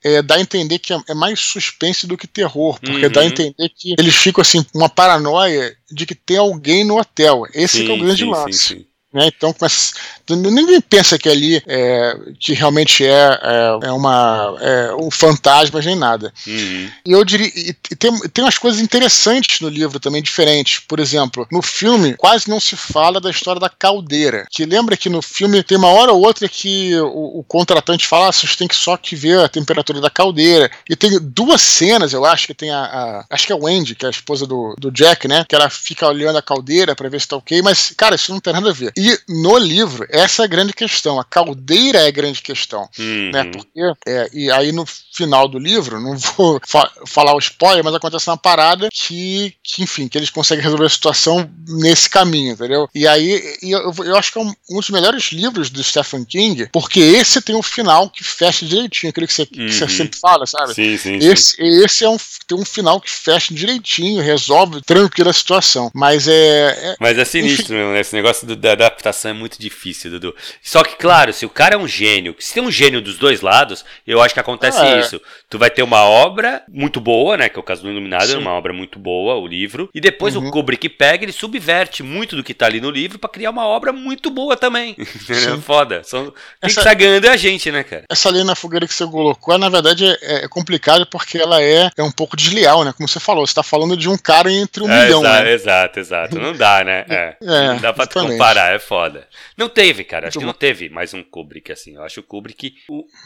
é, dá a entender que é, é mais suspense do que terror, porque uhum. dá a entender que eles ficam assim, uma paranoia de que tem alguém no hotel. Esse sim, é o grande sim, lance. Sim, né? Então, ninguém pensa que ali é, que realmente é, é, é uma é um fantasma nem nada. Uhum. E eu diria, e tem, tem umas coisas interessantes no livro também diferentes. Por exemplo, no filme quase não se fala da história da caldeira. Que lembra que no filme tem uma hora ou outra que o, o contratante fala, ah, vocês têm que só que ver a temperatura da caldeira. E tem duas cenas, eu acho que tem a, a acho que é a Wendy, que é a esposa do, do Jack, né? Que ela fica olhando a caldeira para ver se tá ok. Mas cara, isso não tem nada a ver. E no livro, essa é a grande questão. A caldeira é a grande questão. Uhum. Né? Porque, é, e aí no final do livro, não vou <laughs> fa falar o spoiler, mas acontece uma parada que, que, enfim, que eles conseguem resolver a situação nesse caminho, entendeu? E aí e eu, eu acho que é um, um, dos melhores livros do Stephen King, porque esse tem um final que fecha direitinho, aquilo que você, uhum. que você uhum. sempre fala, sabe? Sim, sim, esse, sim. esse é um, tem um final que fecha direitinho, resolve tranquilo a situação. Mas é. é mas é sinistro enfim, mesmo, né? Esse negócio do, da adaptação é muito difícil, Dudu. Só que, claro, se o cara é um gênio, se tem um gênio dos dois lados, eu acho que acontece ah, é. isso. Tu vai ter uma obra muito boa, né? Que é o caso do Iluminado, é uma obra muito boa, o livro. E depois uhum. o Kubrick pega, ele subverte muito do que tá ali no livro para criar uma obra muito boa também. <laughs> <laughs> Foda. São... Quem essa, que tá ganhando é a gente, né, cara? Essa linha na fogueira que você colocou, na verdade, é, é complicado porque ela é, é um pouco desleal, né? Como você falou, você tá falando de um cara entre um é, milhão, exato, né? Exato, exato. Não dá, né? <laughs> É. é não dá pra comparar, é foda. Não teve, cara. Acho que não teve mais um Kubrick assim. Eu acho o Kubrick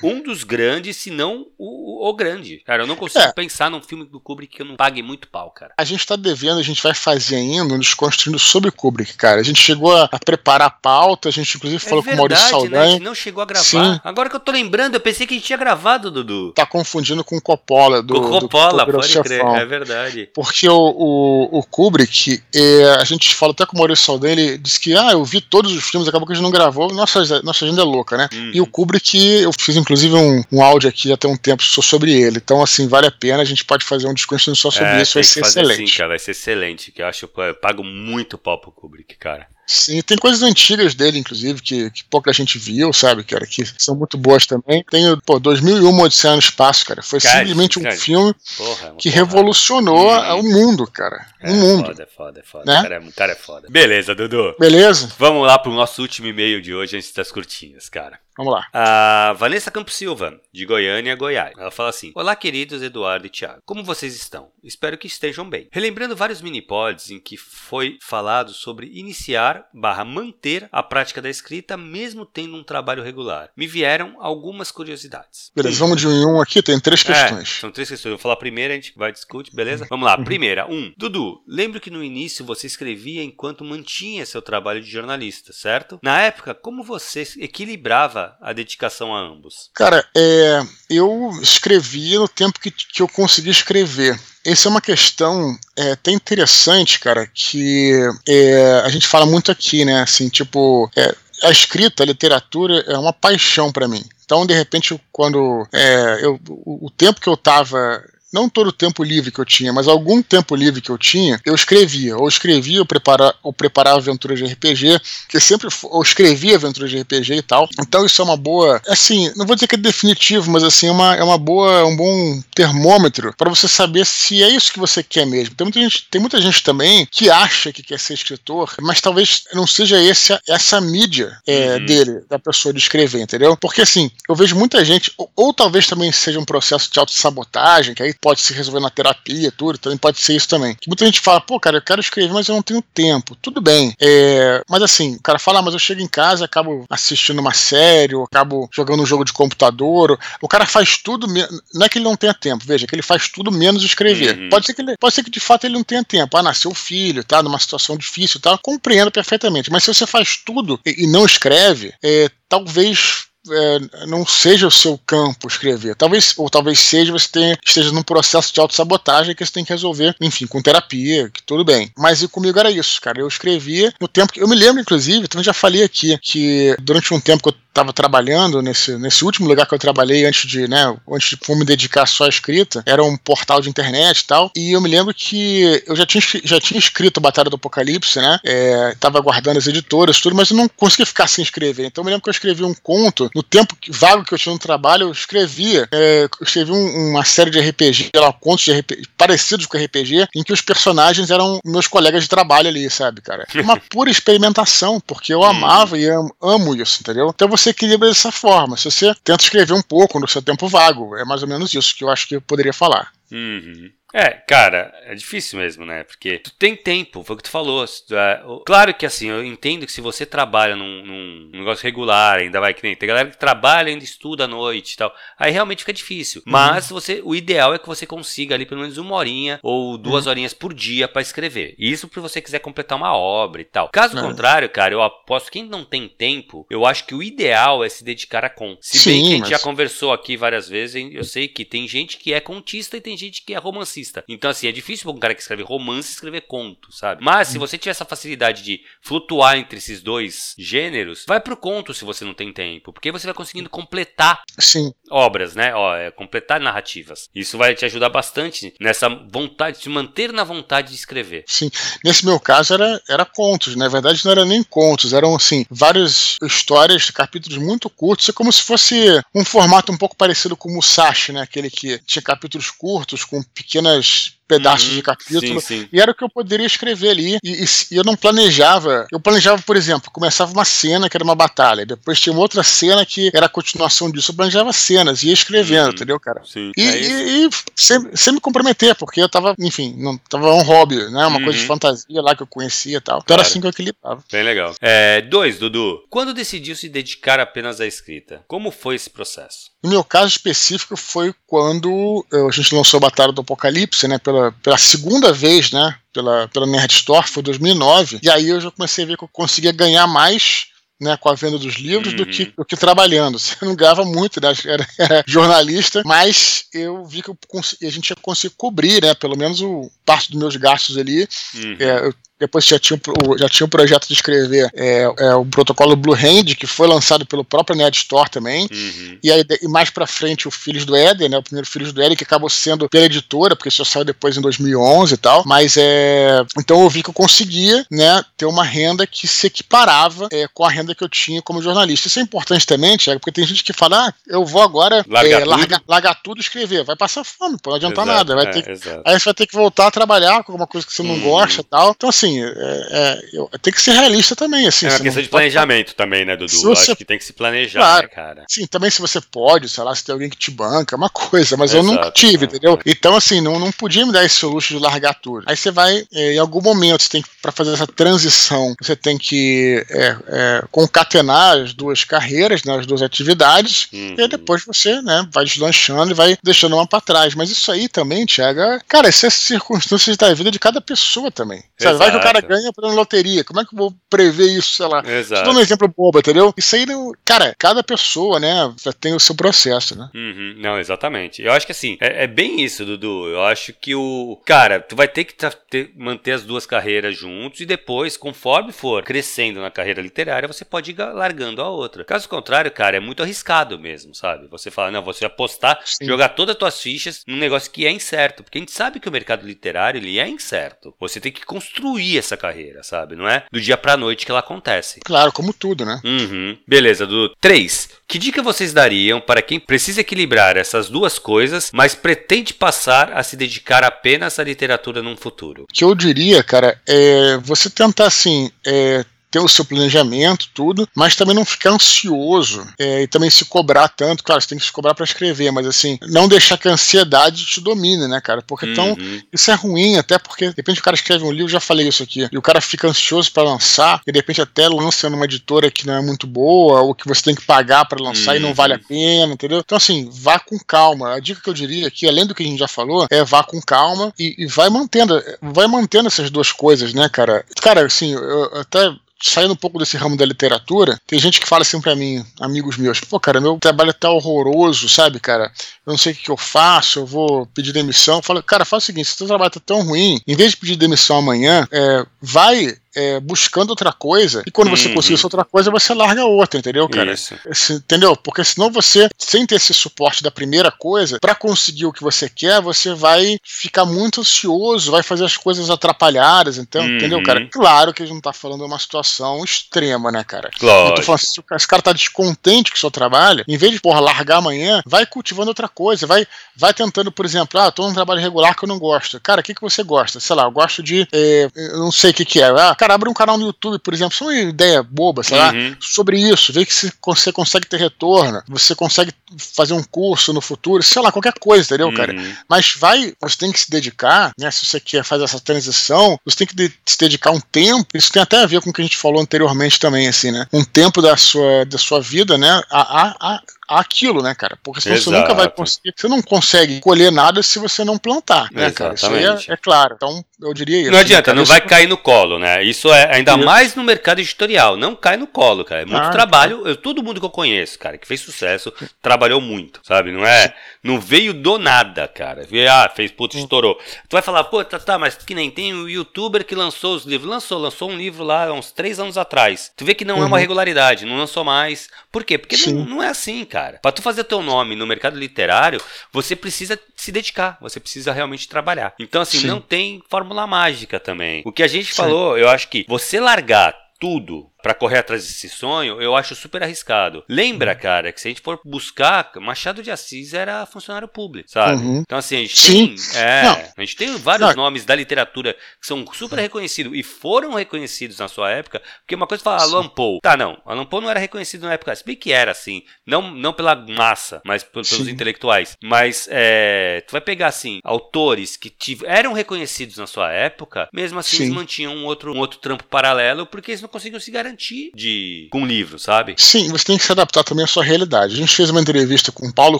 um dos grandes, se não o grande. Cara, eu não consigo é. pensar num filme do Kubrick que eu não pague muito pau, cara. A gente tá devendo, a gente vai fazer ainda um desconstruindo sobre Kubrick, cara. A gente chegou a, a preparar a pauta, a gente inclusive é falou verdade, com o Maurício Saldanha. Né? A gente não chegou a gravar. Sim. Agora que eu tô lembrando, eu pensei que a gente tinha gravado, Dudu. Tá confundindo com o Coppola. Do, com Coppola, do pode crer, é verdade. Porque o, o, o Kubrick, é, a gente falou até com o Maurício Saldanha, ele disse que, ah, eu vi todos os filmes, acabou que a gente não gravou. Nossa, nossa agenda é louca, né? Uhum. E o Kubrick, eu fiz inclusive um, um áudio aqui tem um tempo sobre ele. Então, assim, vale a pena, a gente pode fazer um discurso só sobre é, isso, vai ser excelente. Sim, cara, vai ser excelente, que eu acho, eu pago muito pau pro Kubrick, cara. Sim, tem coisas antigas dele, inclusive, que, que pouca gente viu, sabe, cara, que são muito boas também. Tem, pô, 2001 Odisseia no Espaço, cara. Foi cara, simplesmente um cara, filme porra, que porra. revolucionou hum. o mundo, cara. É, o mundo. Foda, é foda, é foda. Né? Cara, é, cara é foda. Beleza, Dudu. Beleza? Vamos lá pro nosso último e-mail de hoje antes das curtinhas, cara. Vamos lá. A Vanessa Campos Silva, de Goiânia, Goiás. Ela fala assim: Olá, queridos Eduardo e Thiago. Como vocês estão? Espero que estejam bem. Relembrando vários mini-pods em que foi falado sobre iniciar barra manter a prática da escrita mesmo tendo um trabalho regular. Me vieram algumas curiosidades. Beleza, vamos de um em um aqui, tem três é, questões. É, são três questões. Eu vou falar a primeira, a gente vai discutir, beleza? Vamos lá. Uhum. Primeira, um. Dudu, lembro que no início você escrevia enquanto mantinha seu trabalho de jornalista, certo? Na época, como você equilibrava a dedicação a ambos? Cara, é, eu escrevi no tempo que, que eu consegui escrever. Essa é uma questão é, até interessante, cara, que é, a gente fala muito aqui, né? Assim, tipo, é, a escrita, a literatura é uma paixão para mim. Então, de repente, quando é, eu, o, tempo que eu estava não todo o tempo livre que eu tinha, mas algum tempo livre que eu tinha, eu escrevia. Ou escrevia, ou, prepara, ou preparava aventuras de RPG, que sempre ou escrevia aventuras de RPG e tal. Então isso é uma boa, assim, não vou dizer que é definitivo, mas assim, é uma, é uma boa, um bom termômetro para você saber se é isso que você quer mesmo. Tem muita gente, tem muita gente também que acha que quer ser escritor, mas talvez não seja esse, essa mídia é, uhum. dele, da pessoa de escrever, entendeu? Porque assim, eu vejo muita gente, ou, ou talvez também seja um processo de autossabotagem, que aí pode se resolver na terapia, tudo, também pode ser isso também. Que muita gente fala, pô, cara, eu quero escrever, mas eu não tenho tempo. Tudo bem. É, mas assim, o cara fala, ah, mas eu chego em casa, acabo assistindo uma série, ou acabo jogando um jogo de computador. O cara faz tudo, não é que ele não tenha tempo, veja, é que ele faz tudo menos escrever. Uhum. Pode ser que ele, pode ser que de fato ele não tenha tempo. Ah, nasceu o filho, tá numa situação difícil, tá? Compreendo perfeitamente. Mas se você faz tudo e, e não escreve, é, talvez é, não seja o seu campo escrever. Talvez, ou talvez seja, você tenha, esteja num processo de autossabotagem que você tem que resolver, enfim, com terapia, que tudo bem. Mas e comigo era isso, cara. Eu escrevia no tempo que. Eu me lembro, inclusive, também já falei aqui, que durante um tempo que eu estava trabalhando nesse, nesse último lugar que eu trabalhei antes de, né, antes de me dedicar só à escrita, era um portal de internet e tal, e eu me lembro que eu já tinha, já tinha escrito Batalha do Apocalipse, né, é, tava aguardando as editoras, tudo, mas eu não conseguia ficar sem escrever, então eu me lembro que eu escrevi um conto, no tempo vago que eu tinha no trabalho, eu escrevia, é, eu escrevi um, uma série de RPG, lá, contos de RPG, parecidos com RPG, em que os personagens eram meus colegas de trabalho ali, sabe, cara? Uma <laughs> pura experimentação, porque eu amava e amo, amo isso, entendeu? Então você você equilibra dessa forma. Se você tenta escrever um pouco no seu tempo vago, é mais ou menos isso que eu acho que eu poderia falar. Uhum. É, cara, é difícil mesmo, né? Porque tu tem tempo, foi o que tu falou. É, claro que assim, eu entendo que se você trabalha num, num, negócio regular, ainda vai que nem tem galera que trabalha ainda estuda à noite e tal, aí realmente fica difícil. Uhum. Mas você, o ideal é que você consiga ali pelo menos uma horinha ou duas uhum. horinhas por dia para escrever. Isso se você quiser completar uma obra e tal. Caso uhum. contrário, cara, eu aposto que quem não tem tempo, eu acho que o ideal é se dedicar a conto. Se Sim, bem que a gente mas... já conversou aqui várias vezes, eu sei que tem gente que é contista e tem gente que é romancista Então, assim, é difícil para um cara que escreve romance escrever conto, sabe? Mas se você tiver essa facilidade de flutuar entre esses dois gêneros, vai pro conto se você não tem tempo. Porque você vai conseguindo completar Sim. obras, né? Ó, é, completar narrativas. Isso vai te ajudar bastante nessa vontade, te manter na vontade de escrever. Sim. Nesse meu caso era, era contos. Na verdade, não era nem contos, eram, assim, várias histórias, capítulos muito curtos. É como se fosse um formato um pouco parecido com o Musashi, né? Aquele que tinha capítulos curtos com pequenas apenas pedaços uhum, de capítulo. Sim, sim. E era o que eu poderia escrever ali. E, e, e, eu não planejava. Eu planejava, por exemplo, começava uma cena que era uma batalha, depois tinha uma outra cena que era a continuação disso. Eu planejava cenas, ia escrevendo, uhum, entendeu, cara? Sim, e, é e, sem, sem, me comprometer, porque eu tava, enfim, não tava um hobby, né? Uma uhum. coisa de uhum. fantasia lá que eu conhecia e tal. Então claro. era assim que eu equilibrava. Bem legal. É, dois, Dudu. Quando decidiu se dedicar apenas à escrita? Como foi esse processo? No meu caso específico foi quando a gente lançou a Batalha do Apocalipse, né? Pela, pela segunda vez, né? Pela, pela Nerd Store, foi 2009. E aí eu já comecei a ver que eu conseguia ganhar mais né, com a venda dos livros uhum. do, que, do que trabalhando. <laughs> Você não ganhava muito, né, era, era, jornalista, mas eu vi que eu, a gente ia conseguir cobrir, né, pelo menos o parte dos meus gastos ali. Uhum. É, eu depois já tinha, já tinha o projeto de escrever é, é, o protocolo Blue Hand, que foi lançado pelo próprio Nerd Store também. Uhum. E, aí, e mais pra frente o Filhos do Éden, né? O primeiro Filhos do Éden, que acabou sendo pela editora, porque isso saiu depois em 2011 e tal. Mas é. Então eu vi que eu conseguia, né? Ter uma renda que se equiparava é, com a renda que eu tinha como jornalista. Isso é importante também, Thiago, porque tem gente que fala, ah, eu vou agora largar, é, tudo. Largar tudo e escrever. Vai passar fome, pô, não adianta exato, nada. Vai é, ter, aí você vai ter que voltar a trabalhar com alguma coisa que você não uhum. gosta e tal. Então, assim, assim, é, é, tem que ser realista também, assim. É uma questão de planejamento pode... também, né, Dudu? Você... Acho que tem que se planejar, claro, né, cara? Sim, também se você pode, sei lá, se tem alguém que te banca, é uma coisa, mas Exato, eu nunca tive, é, entendeu? É. Então, assim, não, não podia me dar esse luxo de largar tudo. Aí você vai, é, em algum momento, você tem que, pra fazer essa transição, você tem que é, concatenar as duas carreiras, né, as duas atividades, uhum. e aí depois você, né, vai deslanchando e vai deixando uma pra trás. Mas isso aí também, Thiago, cara, isso é circunstâncias da vida de cada pessoa também. Sabe? Vai o cara ganha pra loteria. Como é que eu vou prever isso, sei lá? Exato. Tô dando um exemplo bobo, entendeu? Isso aí, cara, cada pessoa, né, tem o seu processo, né? Uhum. Não, exatamente. Eu acho que assim, é, é, bem isso, Dudu. Eu acho que o. Cara, tu vai ter que ter, manter as duas carreiras juntos e depois, conforme for crescendo na carreira literária, você pode ir largando a outra. Caso contrário, cara, é muito arriscado mesmo, sabe? Você fala, não, você apostar, Sim. jogar todas as tuas fichas num negócio que é incerto. Porque a gente sabe que o mercado literário ele é incerto. Você tem que construir essa carreira, sabe? Não é do dia pra noite que ela acontece. Claro, como tudo, né? Uhum. Beleza, do 3. Que dica vocês dariam para quem precisa equilibrar essas duas coisas, mas pretende passar a se dedicar apenas à literatura num futuro? O que eu diria, cara, é você tentar assim. É ter o seu planejamento, tudo, mas também não ficar ansioso é, e também se cobrar tanto. Claro, você tem que se cobrar para escrever, mas assim, não deixar que a ansiedade te domine, né, cara? Porque então, uhum. isso é ruim, até porque de repente o cara escreve um livro, já falei isso aqui, e o cara fica ansioso para lançar, e de repente até lança numa editora que não é muito boa, ou que você tem que pagar para lançar uhum. e não vale a uhum. pena, entendeu? Então, assim, vá com calma. A dica que eu diria aqui, além do que a gente já falou, é vá com calma e, e vai mantendo, vai mantendo essas duas coisas, né, cara? Cara, assim, eu até saindo um pouco desse ramo da literatura, tem gente que fala assim pra mim, amigos meus, pô, cara, meu trabalho tá horroroso, sabe, cara? Eu não sei o que, eu faço, eu vou pedir demissão. Fala, cara, faz o seguinte, se teu trabalho tá tão ruim, em vez de pedir demissão amanhã, é, vai é, buscando outra coisa, e quando você uhum. conseguir essa outra coisa, você larga outra, entendeu, cara? Isso. Esse, entendeu? Porque senão você, sem ter esse suporte da primeira coisa, para conseguir o que você quer, você vai ficar muito ansioso, vai fazer as coisas atrapalhadas, então, uhum. entendeu, cara? Claro que a gente não tá falando de uma situação extrema, né, cara? Claro. Eu tô falando, se esse cara tá descontente com o seu trabalho, em vez de, porra, largar amanhã, vai cultivando outra coisa, vai, vai tentando, por exemplo, ah, tô num trabalho regular que eu não gosto. Cara, o que, que você gosta? Sei lá, eu gosto de, é, eu não sei o que que é, ah, cara, abre um canal no YouTube, por exemplo, só uma ideia boba, sei uhum. lá, sobre isso, ver que você consegue ter retorno, você consegue fazer um curso no futuro, sei lá, qualquer coisa, entendeu, uhum. cara? Mas vai, você tem que se dedicar, né? Se você quer fazer essa transição, você tem que de, se dedicar um tempo, isso tem até a ver com o que a gente falou anteriormente também, assim, né? Um tempo da sua, da sua vida, né? A, a, a aquilo, né, cara? Porque senão Exato. você nunca vai conseguir. Você não consegue colher nada se você não plantar, né, cara? Isso aí é, é, claro. Então, eu diria isso. Não adianta, não vai cair no colo, né? Isso é ainda isso. mais no mercado editorial. Não cai no colo, cara. É muito ah, trabalho. Eu, todo mundo que eu conheço, cara, que fez sucesso, trabalhou muito, sabe? Não é. Não veio do nada, cara. Ah, fez putz, estourou. Tu vai falar, pô, tá, tá, mas que nem tem o um youtuber que lançou os livros. Lançou, lançou um livro lá uns três anos atrás. Tu vê que não uhum. é uma uhum. regularidade, não lançou mais. Por quê? Porque não, não, é assim, cara. Pra tu fazer teu nome no mercado literário, você precisa se dedicar, você precisa realmente trabalhar. Então, assim, Sim. não tem fórmula mágica também. O que a gente Sim. falou, eu acho que você largar tudo para correr atrás desse sonho, eu acho super arriscado. Lembra, uhum. cara, que se a gente for buscar, Machado de Assis era funcionário público, sabe? Uhum. Então, assim, a gente Sim. tem. É, a gente tem vários Não. nomes da literatura que são super reconhecidos e foram reconhecidos na sua época, porque uma coisa fala Alan Poe. Tá, não. Alan Poe não era reconhecido na época. Se bem que era, assim. Não, não pela massa, mas pelos Sim. intelectuais. Mas é, tu vai pegar, assim, autores que eram reconhecidos na sua época, mesmo assim Sim. eles mantinham um outro, um outro trampo paralelo, porque eles não conseguiam se garantir garantir de com um livro, sabe? Sim, você tem que se adaptar também à sua realidade. A gente fez uma entrevista com o Paulo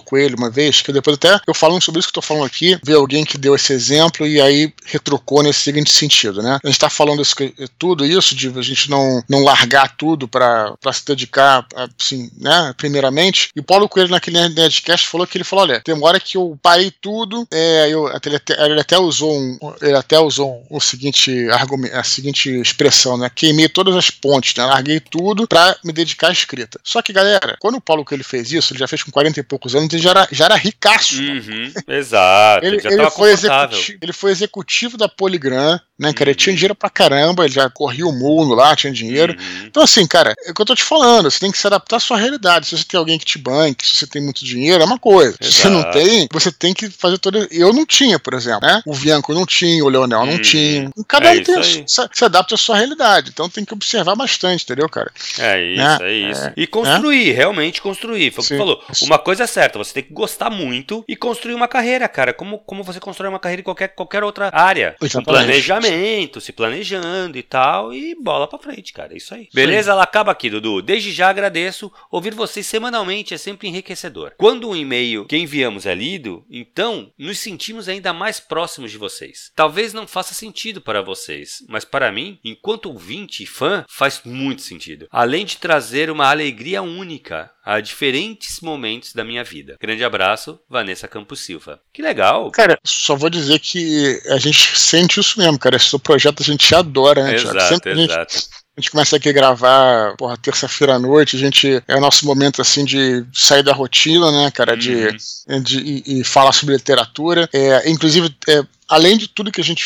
Coelho uma vez, que depois até eu falando sobre isso que eu tô falando aqui, ver alguém que deu esse exemplo e aí retrocou nesse seguinte sentido, né? A gente tá falando isso, tudo isso de a gente não, não largar tudo para se dedicar, assim, né, primeiramente. E o Paulo Coelho naquele Nerdcast falou que ele falou, olha, tem uma hora que eu parei tudo, é, eu, ele, até, ele até usou um, ele até usou o seguinte argumento, a seguinte expressão, né? Queimei todas as pontes, né? Larguei tudo para me dedicar à escrita. Só que, galera, quando o Paulo que ele fez isso, ele já fez com 40 e poucos anos, ele já era, já era ricaço. Uhum, exato. ele, ele, foi executivo, ele foi executivo da Polygram, né, cara? Ele tinha uhum. dinheiro pra caramba, ele já corria o mundo lá, tinha dinheiro. Uhum. Então, assim, cara, é o que eu tô te falando, você tem que se adaptar à sua realidade. Se você tem alguém que te banque, se você tem muito dinheiro, é uma coisa. Exato. Se você não tem, você tem que fazer toda. Eu não tinha, por exemplo, né? O Bianco não tinha, o Leonel não uhum. tinha. Cada é um tem, se, se adapta à sua realidade. Então tem que observar bastante, entendeu, cara? É isso, né? é isso. É, e construir, realmente construir. Foi o que você falou. Uma coisa é certa, você tem que gostar muito e construir uma carreira, cara. Como, como você constrói uma carreira em qualquer, qualquer outra área. Um planejamento, se planejando e tal. E bola pra frente, cara. É isso aí. Beleza? Ela acaba aqui, Dudu. Desde já agradeço. Ouvir vocês semanalmente é sempre enriquecedor. Quando um e-mail que enviamos é lido, então nos sentimos ainda mais próximos de vocês. Talvez não faça sentido para vocês, mas para mim, enquanto ouvinte e fã, faz muito sentido além de trazer uma alegria única a diferentes momentos da minha vida. Grande abraço, Vanessa Campos Silva. Que legal. Cara, só vou dizer que a gente sente isso mesmo, cara. Esse projeto a gente adora, né, Exato, Sempre exato. A gente, a gente começa aqui a gravar, porra, terça-feira à noite, a gente é o nosso momento assim de sair da rotina, né, cara, de, uhum. de, de e, e, falar sobre literatura. É, inclusive, é, além de tudo que a gente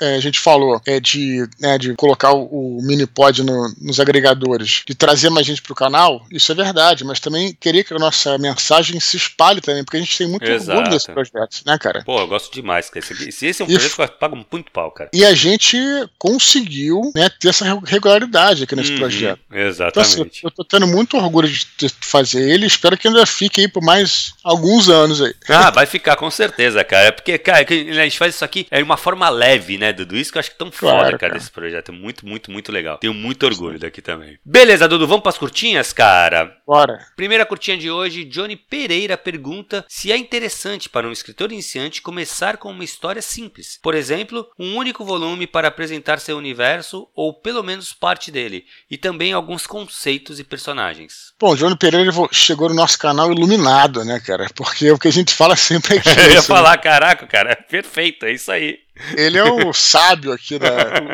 é, a gente falou é, de, né, de colocar o, o Minipod no, nos agregadores, de trazer mais gente pro canal, isso é verdade, mas também queria que a nossa mensagem se espalhe também, porque a gente tem muito Exato. orgulho desse projeto, né, cara? Pô, eu gosto demais. Esse, se esse é um projeto e, que eu pago muito pau, cara. E a gente conseguiu né, ter essa regularidade aqui nesse uhum, projeto. Exatamente. Então, assim, eu tô tendo muito orgulho de fazer ele, espero que ainda fique aí por mais alguns anos aí. Ah, vai ficar com certeza, cara. Porque, cara, a gente faz isso aqui é uma forma leve, né, Dudu? Isso que eu acho que tão claro, foda, cara, cara, desse projeto. É muito, muito, muito legal. Tenho muito orgulho daqui também. Beleza, Dudu, vamos pras curtinhas, cara? Bora. Primeira curtinha de hoje, Johnny Pereira pergunta se é interessante para um escritor iniciante começar com uma história simples. Por exemplo, um único volume para apresentar seu universo, ou pelo menos parte dele, e também alguns conceitos e personagens. Bom, o Johnny Pereira chegou no nosso canal iluminado, né, cara? Porque o que a gente fala sempre é que. <laughs> Eu ia falar, caraca, cara, perfeito, é isso aí. Ele é o <laughs> sábio aqui.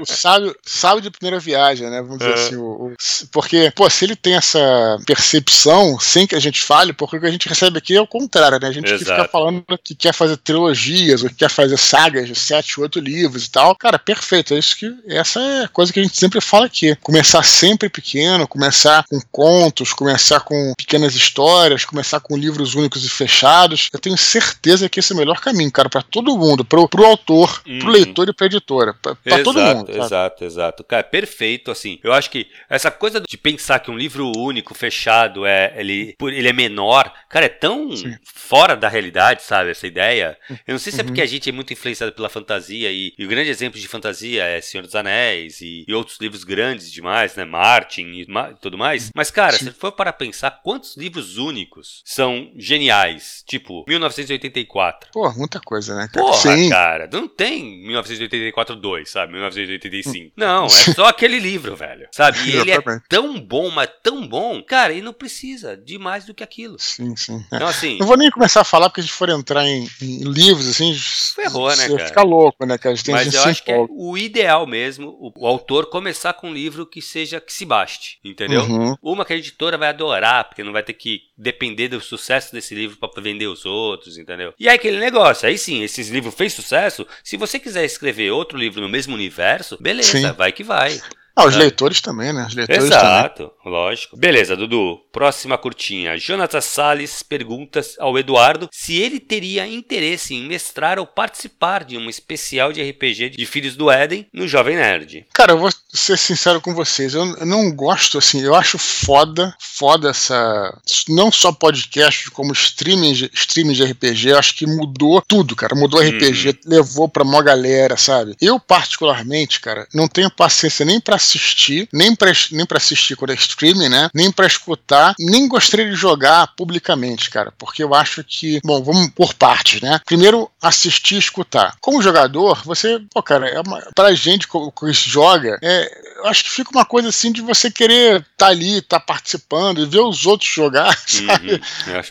O sábio, sábio de primeira viagem, né? Vamos dizer é. assim. O, o, porque, pô, se ele tem essa percepção sem que a gente fale, porque o que a gente recebe aqui é o contrário, né? A gente que fica falando que quer fazer trilogias, ou que quer fazer sagas de sete, oito livros e tal. Cara, perfeito. É isso que. Essa é a coisa que a gente sempre fala aqui. Começar sempre pequeno, começar com contos, começar com pequenas histórias, começar com livros únicos e fechados. Eu tenho certeza que esse é o melhor caminho, cara, para todo mundo, pro, pro autor pro uhum. leitor e pra editora. Pra, pra todo mundo. Sabe? Exato, exato. Cara, perfeito, assim. Eu acho que essa coisa de pensar que um livro único, fechado, é, ele, ele é menor, cara, é tão Sim. fora da realidade, sabe? Essa ideia. Eu não sei se é uhum. porque a gente é muito influenciado pela fantasia e, e o grande exemplo de fantasia é Senhor dos Anéis e, e outros livros grandes demais, né? Martin e ma tudo mais. Mas, cara, Sim. se for para pensar quantos livros únicos são geniais, tipo 1984. Pô, muita coisa, né, cara? Porra, Sim. cara, não tem 1984 2, sabe? 1985. Não, é <laughs> só aquele livro, velho. Sabe? E ele é tão bom, mas tão bom, cara, ele não precisa de mais do que aquilo. Sim, sim. Então, assim. Não vou nem começar a falar, porque a gente for entrar em, em livros, assim. Ferrou, né, cara? Fica louco, né, cara? Mas eu acho que é o ideal mesmo, o, o, autor começar com um livro que seja que se baste, entendeu? Uhum. Uma que a editora vai adorar, porque não vai ter que depender do sucesso desse livro para vender os outros, entendeu? E aí aquele negócio, aí sim, esses livros fez sucesso, se você quiser escrever outro livro no mesmo universo, beleza, sim. vai que vai. Ah, os é. leitores também, né? Os leitores Exato, também. lógico. Beleza, Dudu. Próxima curtinha. Jonathan Salles pergunta ao Eduardo se ele teria interesse em mestrar ou participar de um especial de RPG de Filhos do Éden no Jovem Nerd. Cara, eu vou ser sincero com vocês. Eu, não gosto, assim, eu acho foda, foda essa. Não só podcast, como streaming, streaming de RPG. Eu acho que mudou tudo, cara. Mudou RPG, hum. levou pra mó galera, sabe? Eu, particularmente, cara, não tenho paciência nem pra assistir, nem pra, nem pra assistir quando é streaming, né? Nem pra escutar, nem gostaria de jogar publicamente, cara, porque eu acho que, bom, vamos por partes, né? Primeiro, assistir e escutar. Como jogador, você, pô, cara, é uma, pra gente que joga, é, eu acho que fica uma coisa assim de você querer estar tá ali, estar tá participando e ver os outros jogar, <laughs> sabe? Uhum,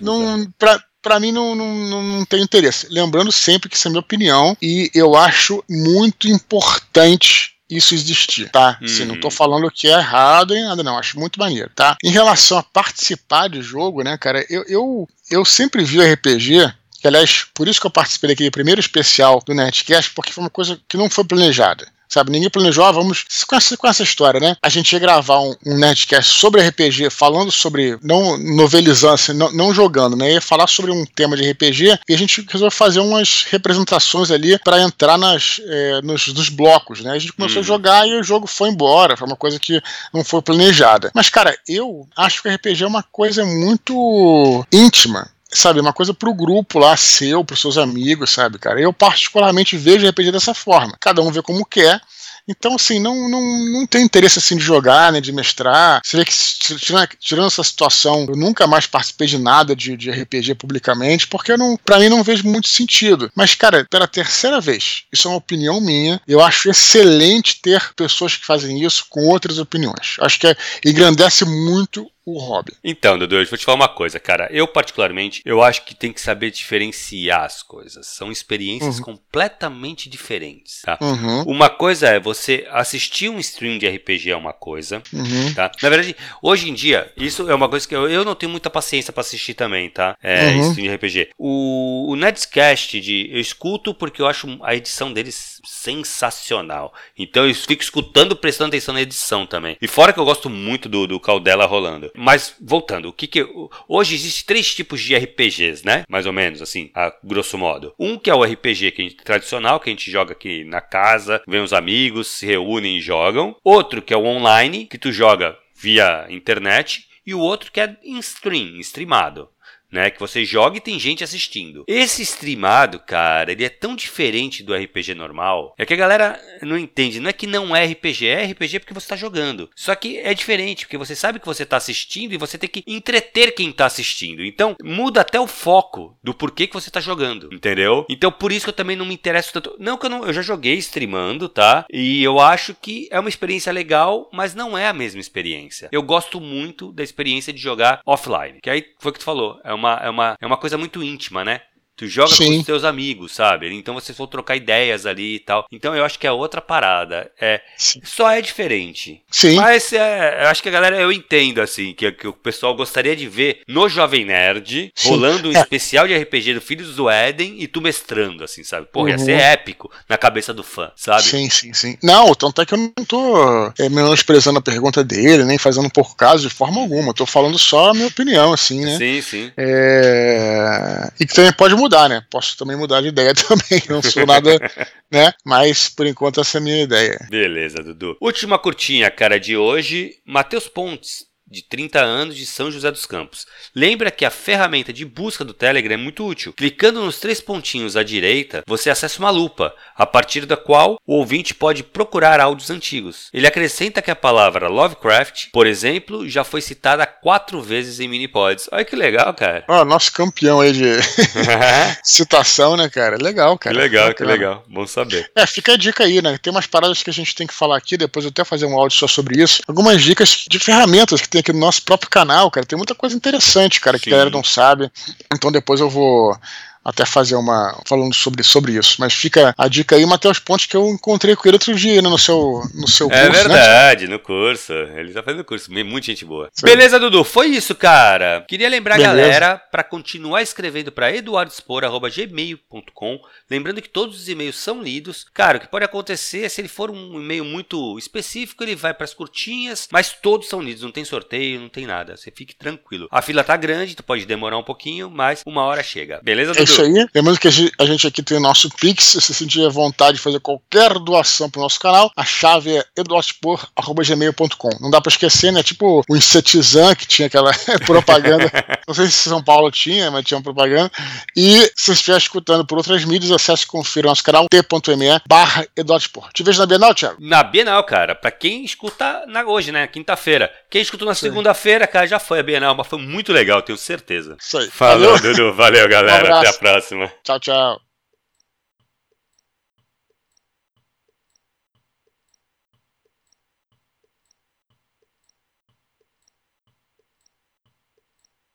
não, pra, para mim não, não, não, não tem interesse. Lembrando sempre que isso é minha opinião e eu acho muito importante isso existir, tá? Uhum. Assim, não tô uhum. falando que é errado nem nada, não. Acho muito maneiro, tá? Em relação a participar de jogo, né, cara, eu, eu, eu sempre vi o RPG que aliás, por isso que eu participei daquele primeiro especial do Netcast, porque foi uma coisa que não foi planejada sabe? Ninguém planejou, ah, vamos com essa, com essa história, né? A gente ia gravar um, um Nerdcast sobre RPG, falando sobre, não novelizando, assim, não, não, jogando, né? Ia falar sobre um tema de RPG e a gente resolveu fazer umas representações ali para entrar nas, é, nos, nos, blocos, né? A gente começou uhum. a jogar e o jogo foi embora, foi uma coisa que não foi planejada. Mas, cara, eu acho que o RPG é uma coisa muito íntima sabe, uma coisa pro grupo lá seu, pros seus amigos, sabe, cara. Eu particularmente vejo RPG dessa forma. Cada um vê como quer. Então, assim, não, não, não tem interesse assim de jogar, né, de mestrar. Você vê que, tirando, tirando essa situação, eu nunca mais participei de nada de, de RPG publicamente, porque eu não, pra mim não vejo muito sentido. Mas, cara, pela terceira vez, isso é uma opinião minha, eu acho excelente ter pessoas que fazem isso com outras opiniões. Acho que é, engrandece muito o hobby. Então, Dudu, eu vou te falar uma coisa, cara. Eu, particularmente, eu acho que tem que saber diferenciar as coisas. São experiências uhum. completamente diferentes, tá? Uhum. Uma coisa é você assistir um stream de RPG é uma coisa, uhum. tá? Na verdade, hoje em dia, isso é uma coisa que eu, eu não tenho muita paciência para assistir também, tá? É, uhum. stream de RPG. O, o Netscast, de, eu escuto porque eu acho a edição deles sensacional. Então eu fico escutando, prestando atenção na edição também. E fora que eu gosto muito do, do Caldela rolando. Mas voltando, o que que hoje existe três tipos de RPGs, né? Mais ou menos assim, a grosso modo. Um que é o RPG que gente, tradicional que a gente joga aqui na casa, vem os amigos, se reúnem e jogam. Outro que é o online, que tu joga via internet, e o outro que é em stream, streamado né? Que você joga e tem gente assistindo. Esse streamado, cara, ele é tão diferente do RPG normal. É que a galera não entende. Não é que não é RPG, é RPG porque você está jogando. Só que é diferente, porque você sabe que você está assistindo e você tem que entreter quem está assistindo. Então, muda até o foco do porquê que você está jogando, entendeu? Então, por isso que eu também não me interesso tanto. Não que eu não, eu já joguei streamando, tá? E eu acho que é uma experiência legal, mas não é a mesma experiência. Eu gosto muito da experiência de jogar offline, que aí foi o que tu falou, é uma, é, uma, é uma coisa muito íntima, né? Tu joga Sim. com os teus amigos, sabe? Então vocês vão trocar ideias ali e tal. Então eu acho que é outra parada. É, Sim. só é diferente. Sim. Mas é, eu acho que a galera, eu entendo, assim, que, que o pessoal gostaria de ver no Jovem Nerd, Sim. rolando um é. especial de RPG do Filhos do Éden e tu mestrando, assim, sabe? Porra, uhum. ia ser épico na cabeça do fã, sabe? Sim, sim, sim. Não, tanto é que eu não tô é, menosprezando a pergunta dele, nem fazendo por caso de forma alguma. Eu tô falando só a minha opinião, assim, né? Sim, sim. É... E que também pode mudar mudar, né? Posso também mudar de ideia <laughs> também, não sou nada, né? Mas por enquanto essa é a minha ideia. Beleza, Dudu. Última curtinha, cara, de hoje. Matheus Pontes de 30 anos de São José dos Campos. Lembra que a ferramenta de busca do Telegram é muito útil. Clicando nos três pontinhos à direita, você acessa uma lupa, a partir da qual o ouvinte pode procurar áudios antigos. Ele acrescenta que a palavra Lovecraft, por exemplo, já foi citada quatro vezes em Minipods. Olha que legal, cara. Ó, oh, nosso campeão aí de <laughs> <laughs> citação, né, cara? Legal, cara. Que legal, que legal. Bom saber. É, fica a dica aí, né? Tem umas paradas que a gente tem que falar aqui, depois eu até fazer um áudio só sobre isso. Algumas dicas de ferramentas que tem tem aqui no nosso próprio canal, cara. Tem muita coisa interessante, cara, Sim. que a galera não sabe. Então depois eu vou até fazer uma. falando sobre, sobre isso. Mas fica a dica aí, Matheus Pontes, que eu encontrei com ele outro dia né, no seu, no seu é curso. É verdade, né? no curso. Ele tá fazendo curso. Muita gente boa. Sim. Beleza, Dudu. Foi isso, cara. Queria lembrar Beleza. a galera para continuar escrevendo para eduardospor.gmail.com. Lembrando que todos os e-mails são lidos. Cara, o que pode acontecer é se ele for um e-mail muito específico, ele vai para as curtinhas, mas todos são lidos. Não tem sorteio, não tem nada. Você fique tranquilo. A fila tá grande, tu pode demorar um pouquinho, mas uma hora chega. Beleza, Dudu? É isso aí. Lembrando que a gente aqui tem o nosso Pix. Se você sentir a vontade de fazer qualquer doação pro nosso canal, a chave é eduardspor.gmail.com. Não dá para esquecer, né? Tipo o Insetizan, que tinha aquela <laughs> propaganda. Não sei se São Paulo tinha, mas tinha uma propaganda. E se você estiver escutando por outras mídias, acesse e confira nosso canal t.me barra. Te vejo na Bienal, Thiago? Na Bienal, cara. Pra quem escuta na, hoje, né? Quinta-feira. Quem escutou na segunda-feira, cara, já foi a Bienal, mas foi muito legal, tenho certeza. Isso aí. Falou, Dudu. Valeu, galera. Um Até a próxima. Tchau, tchau.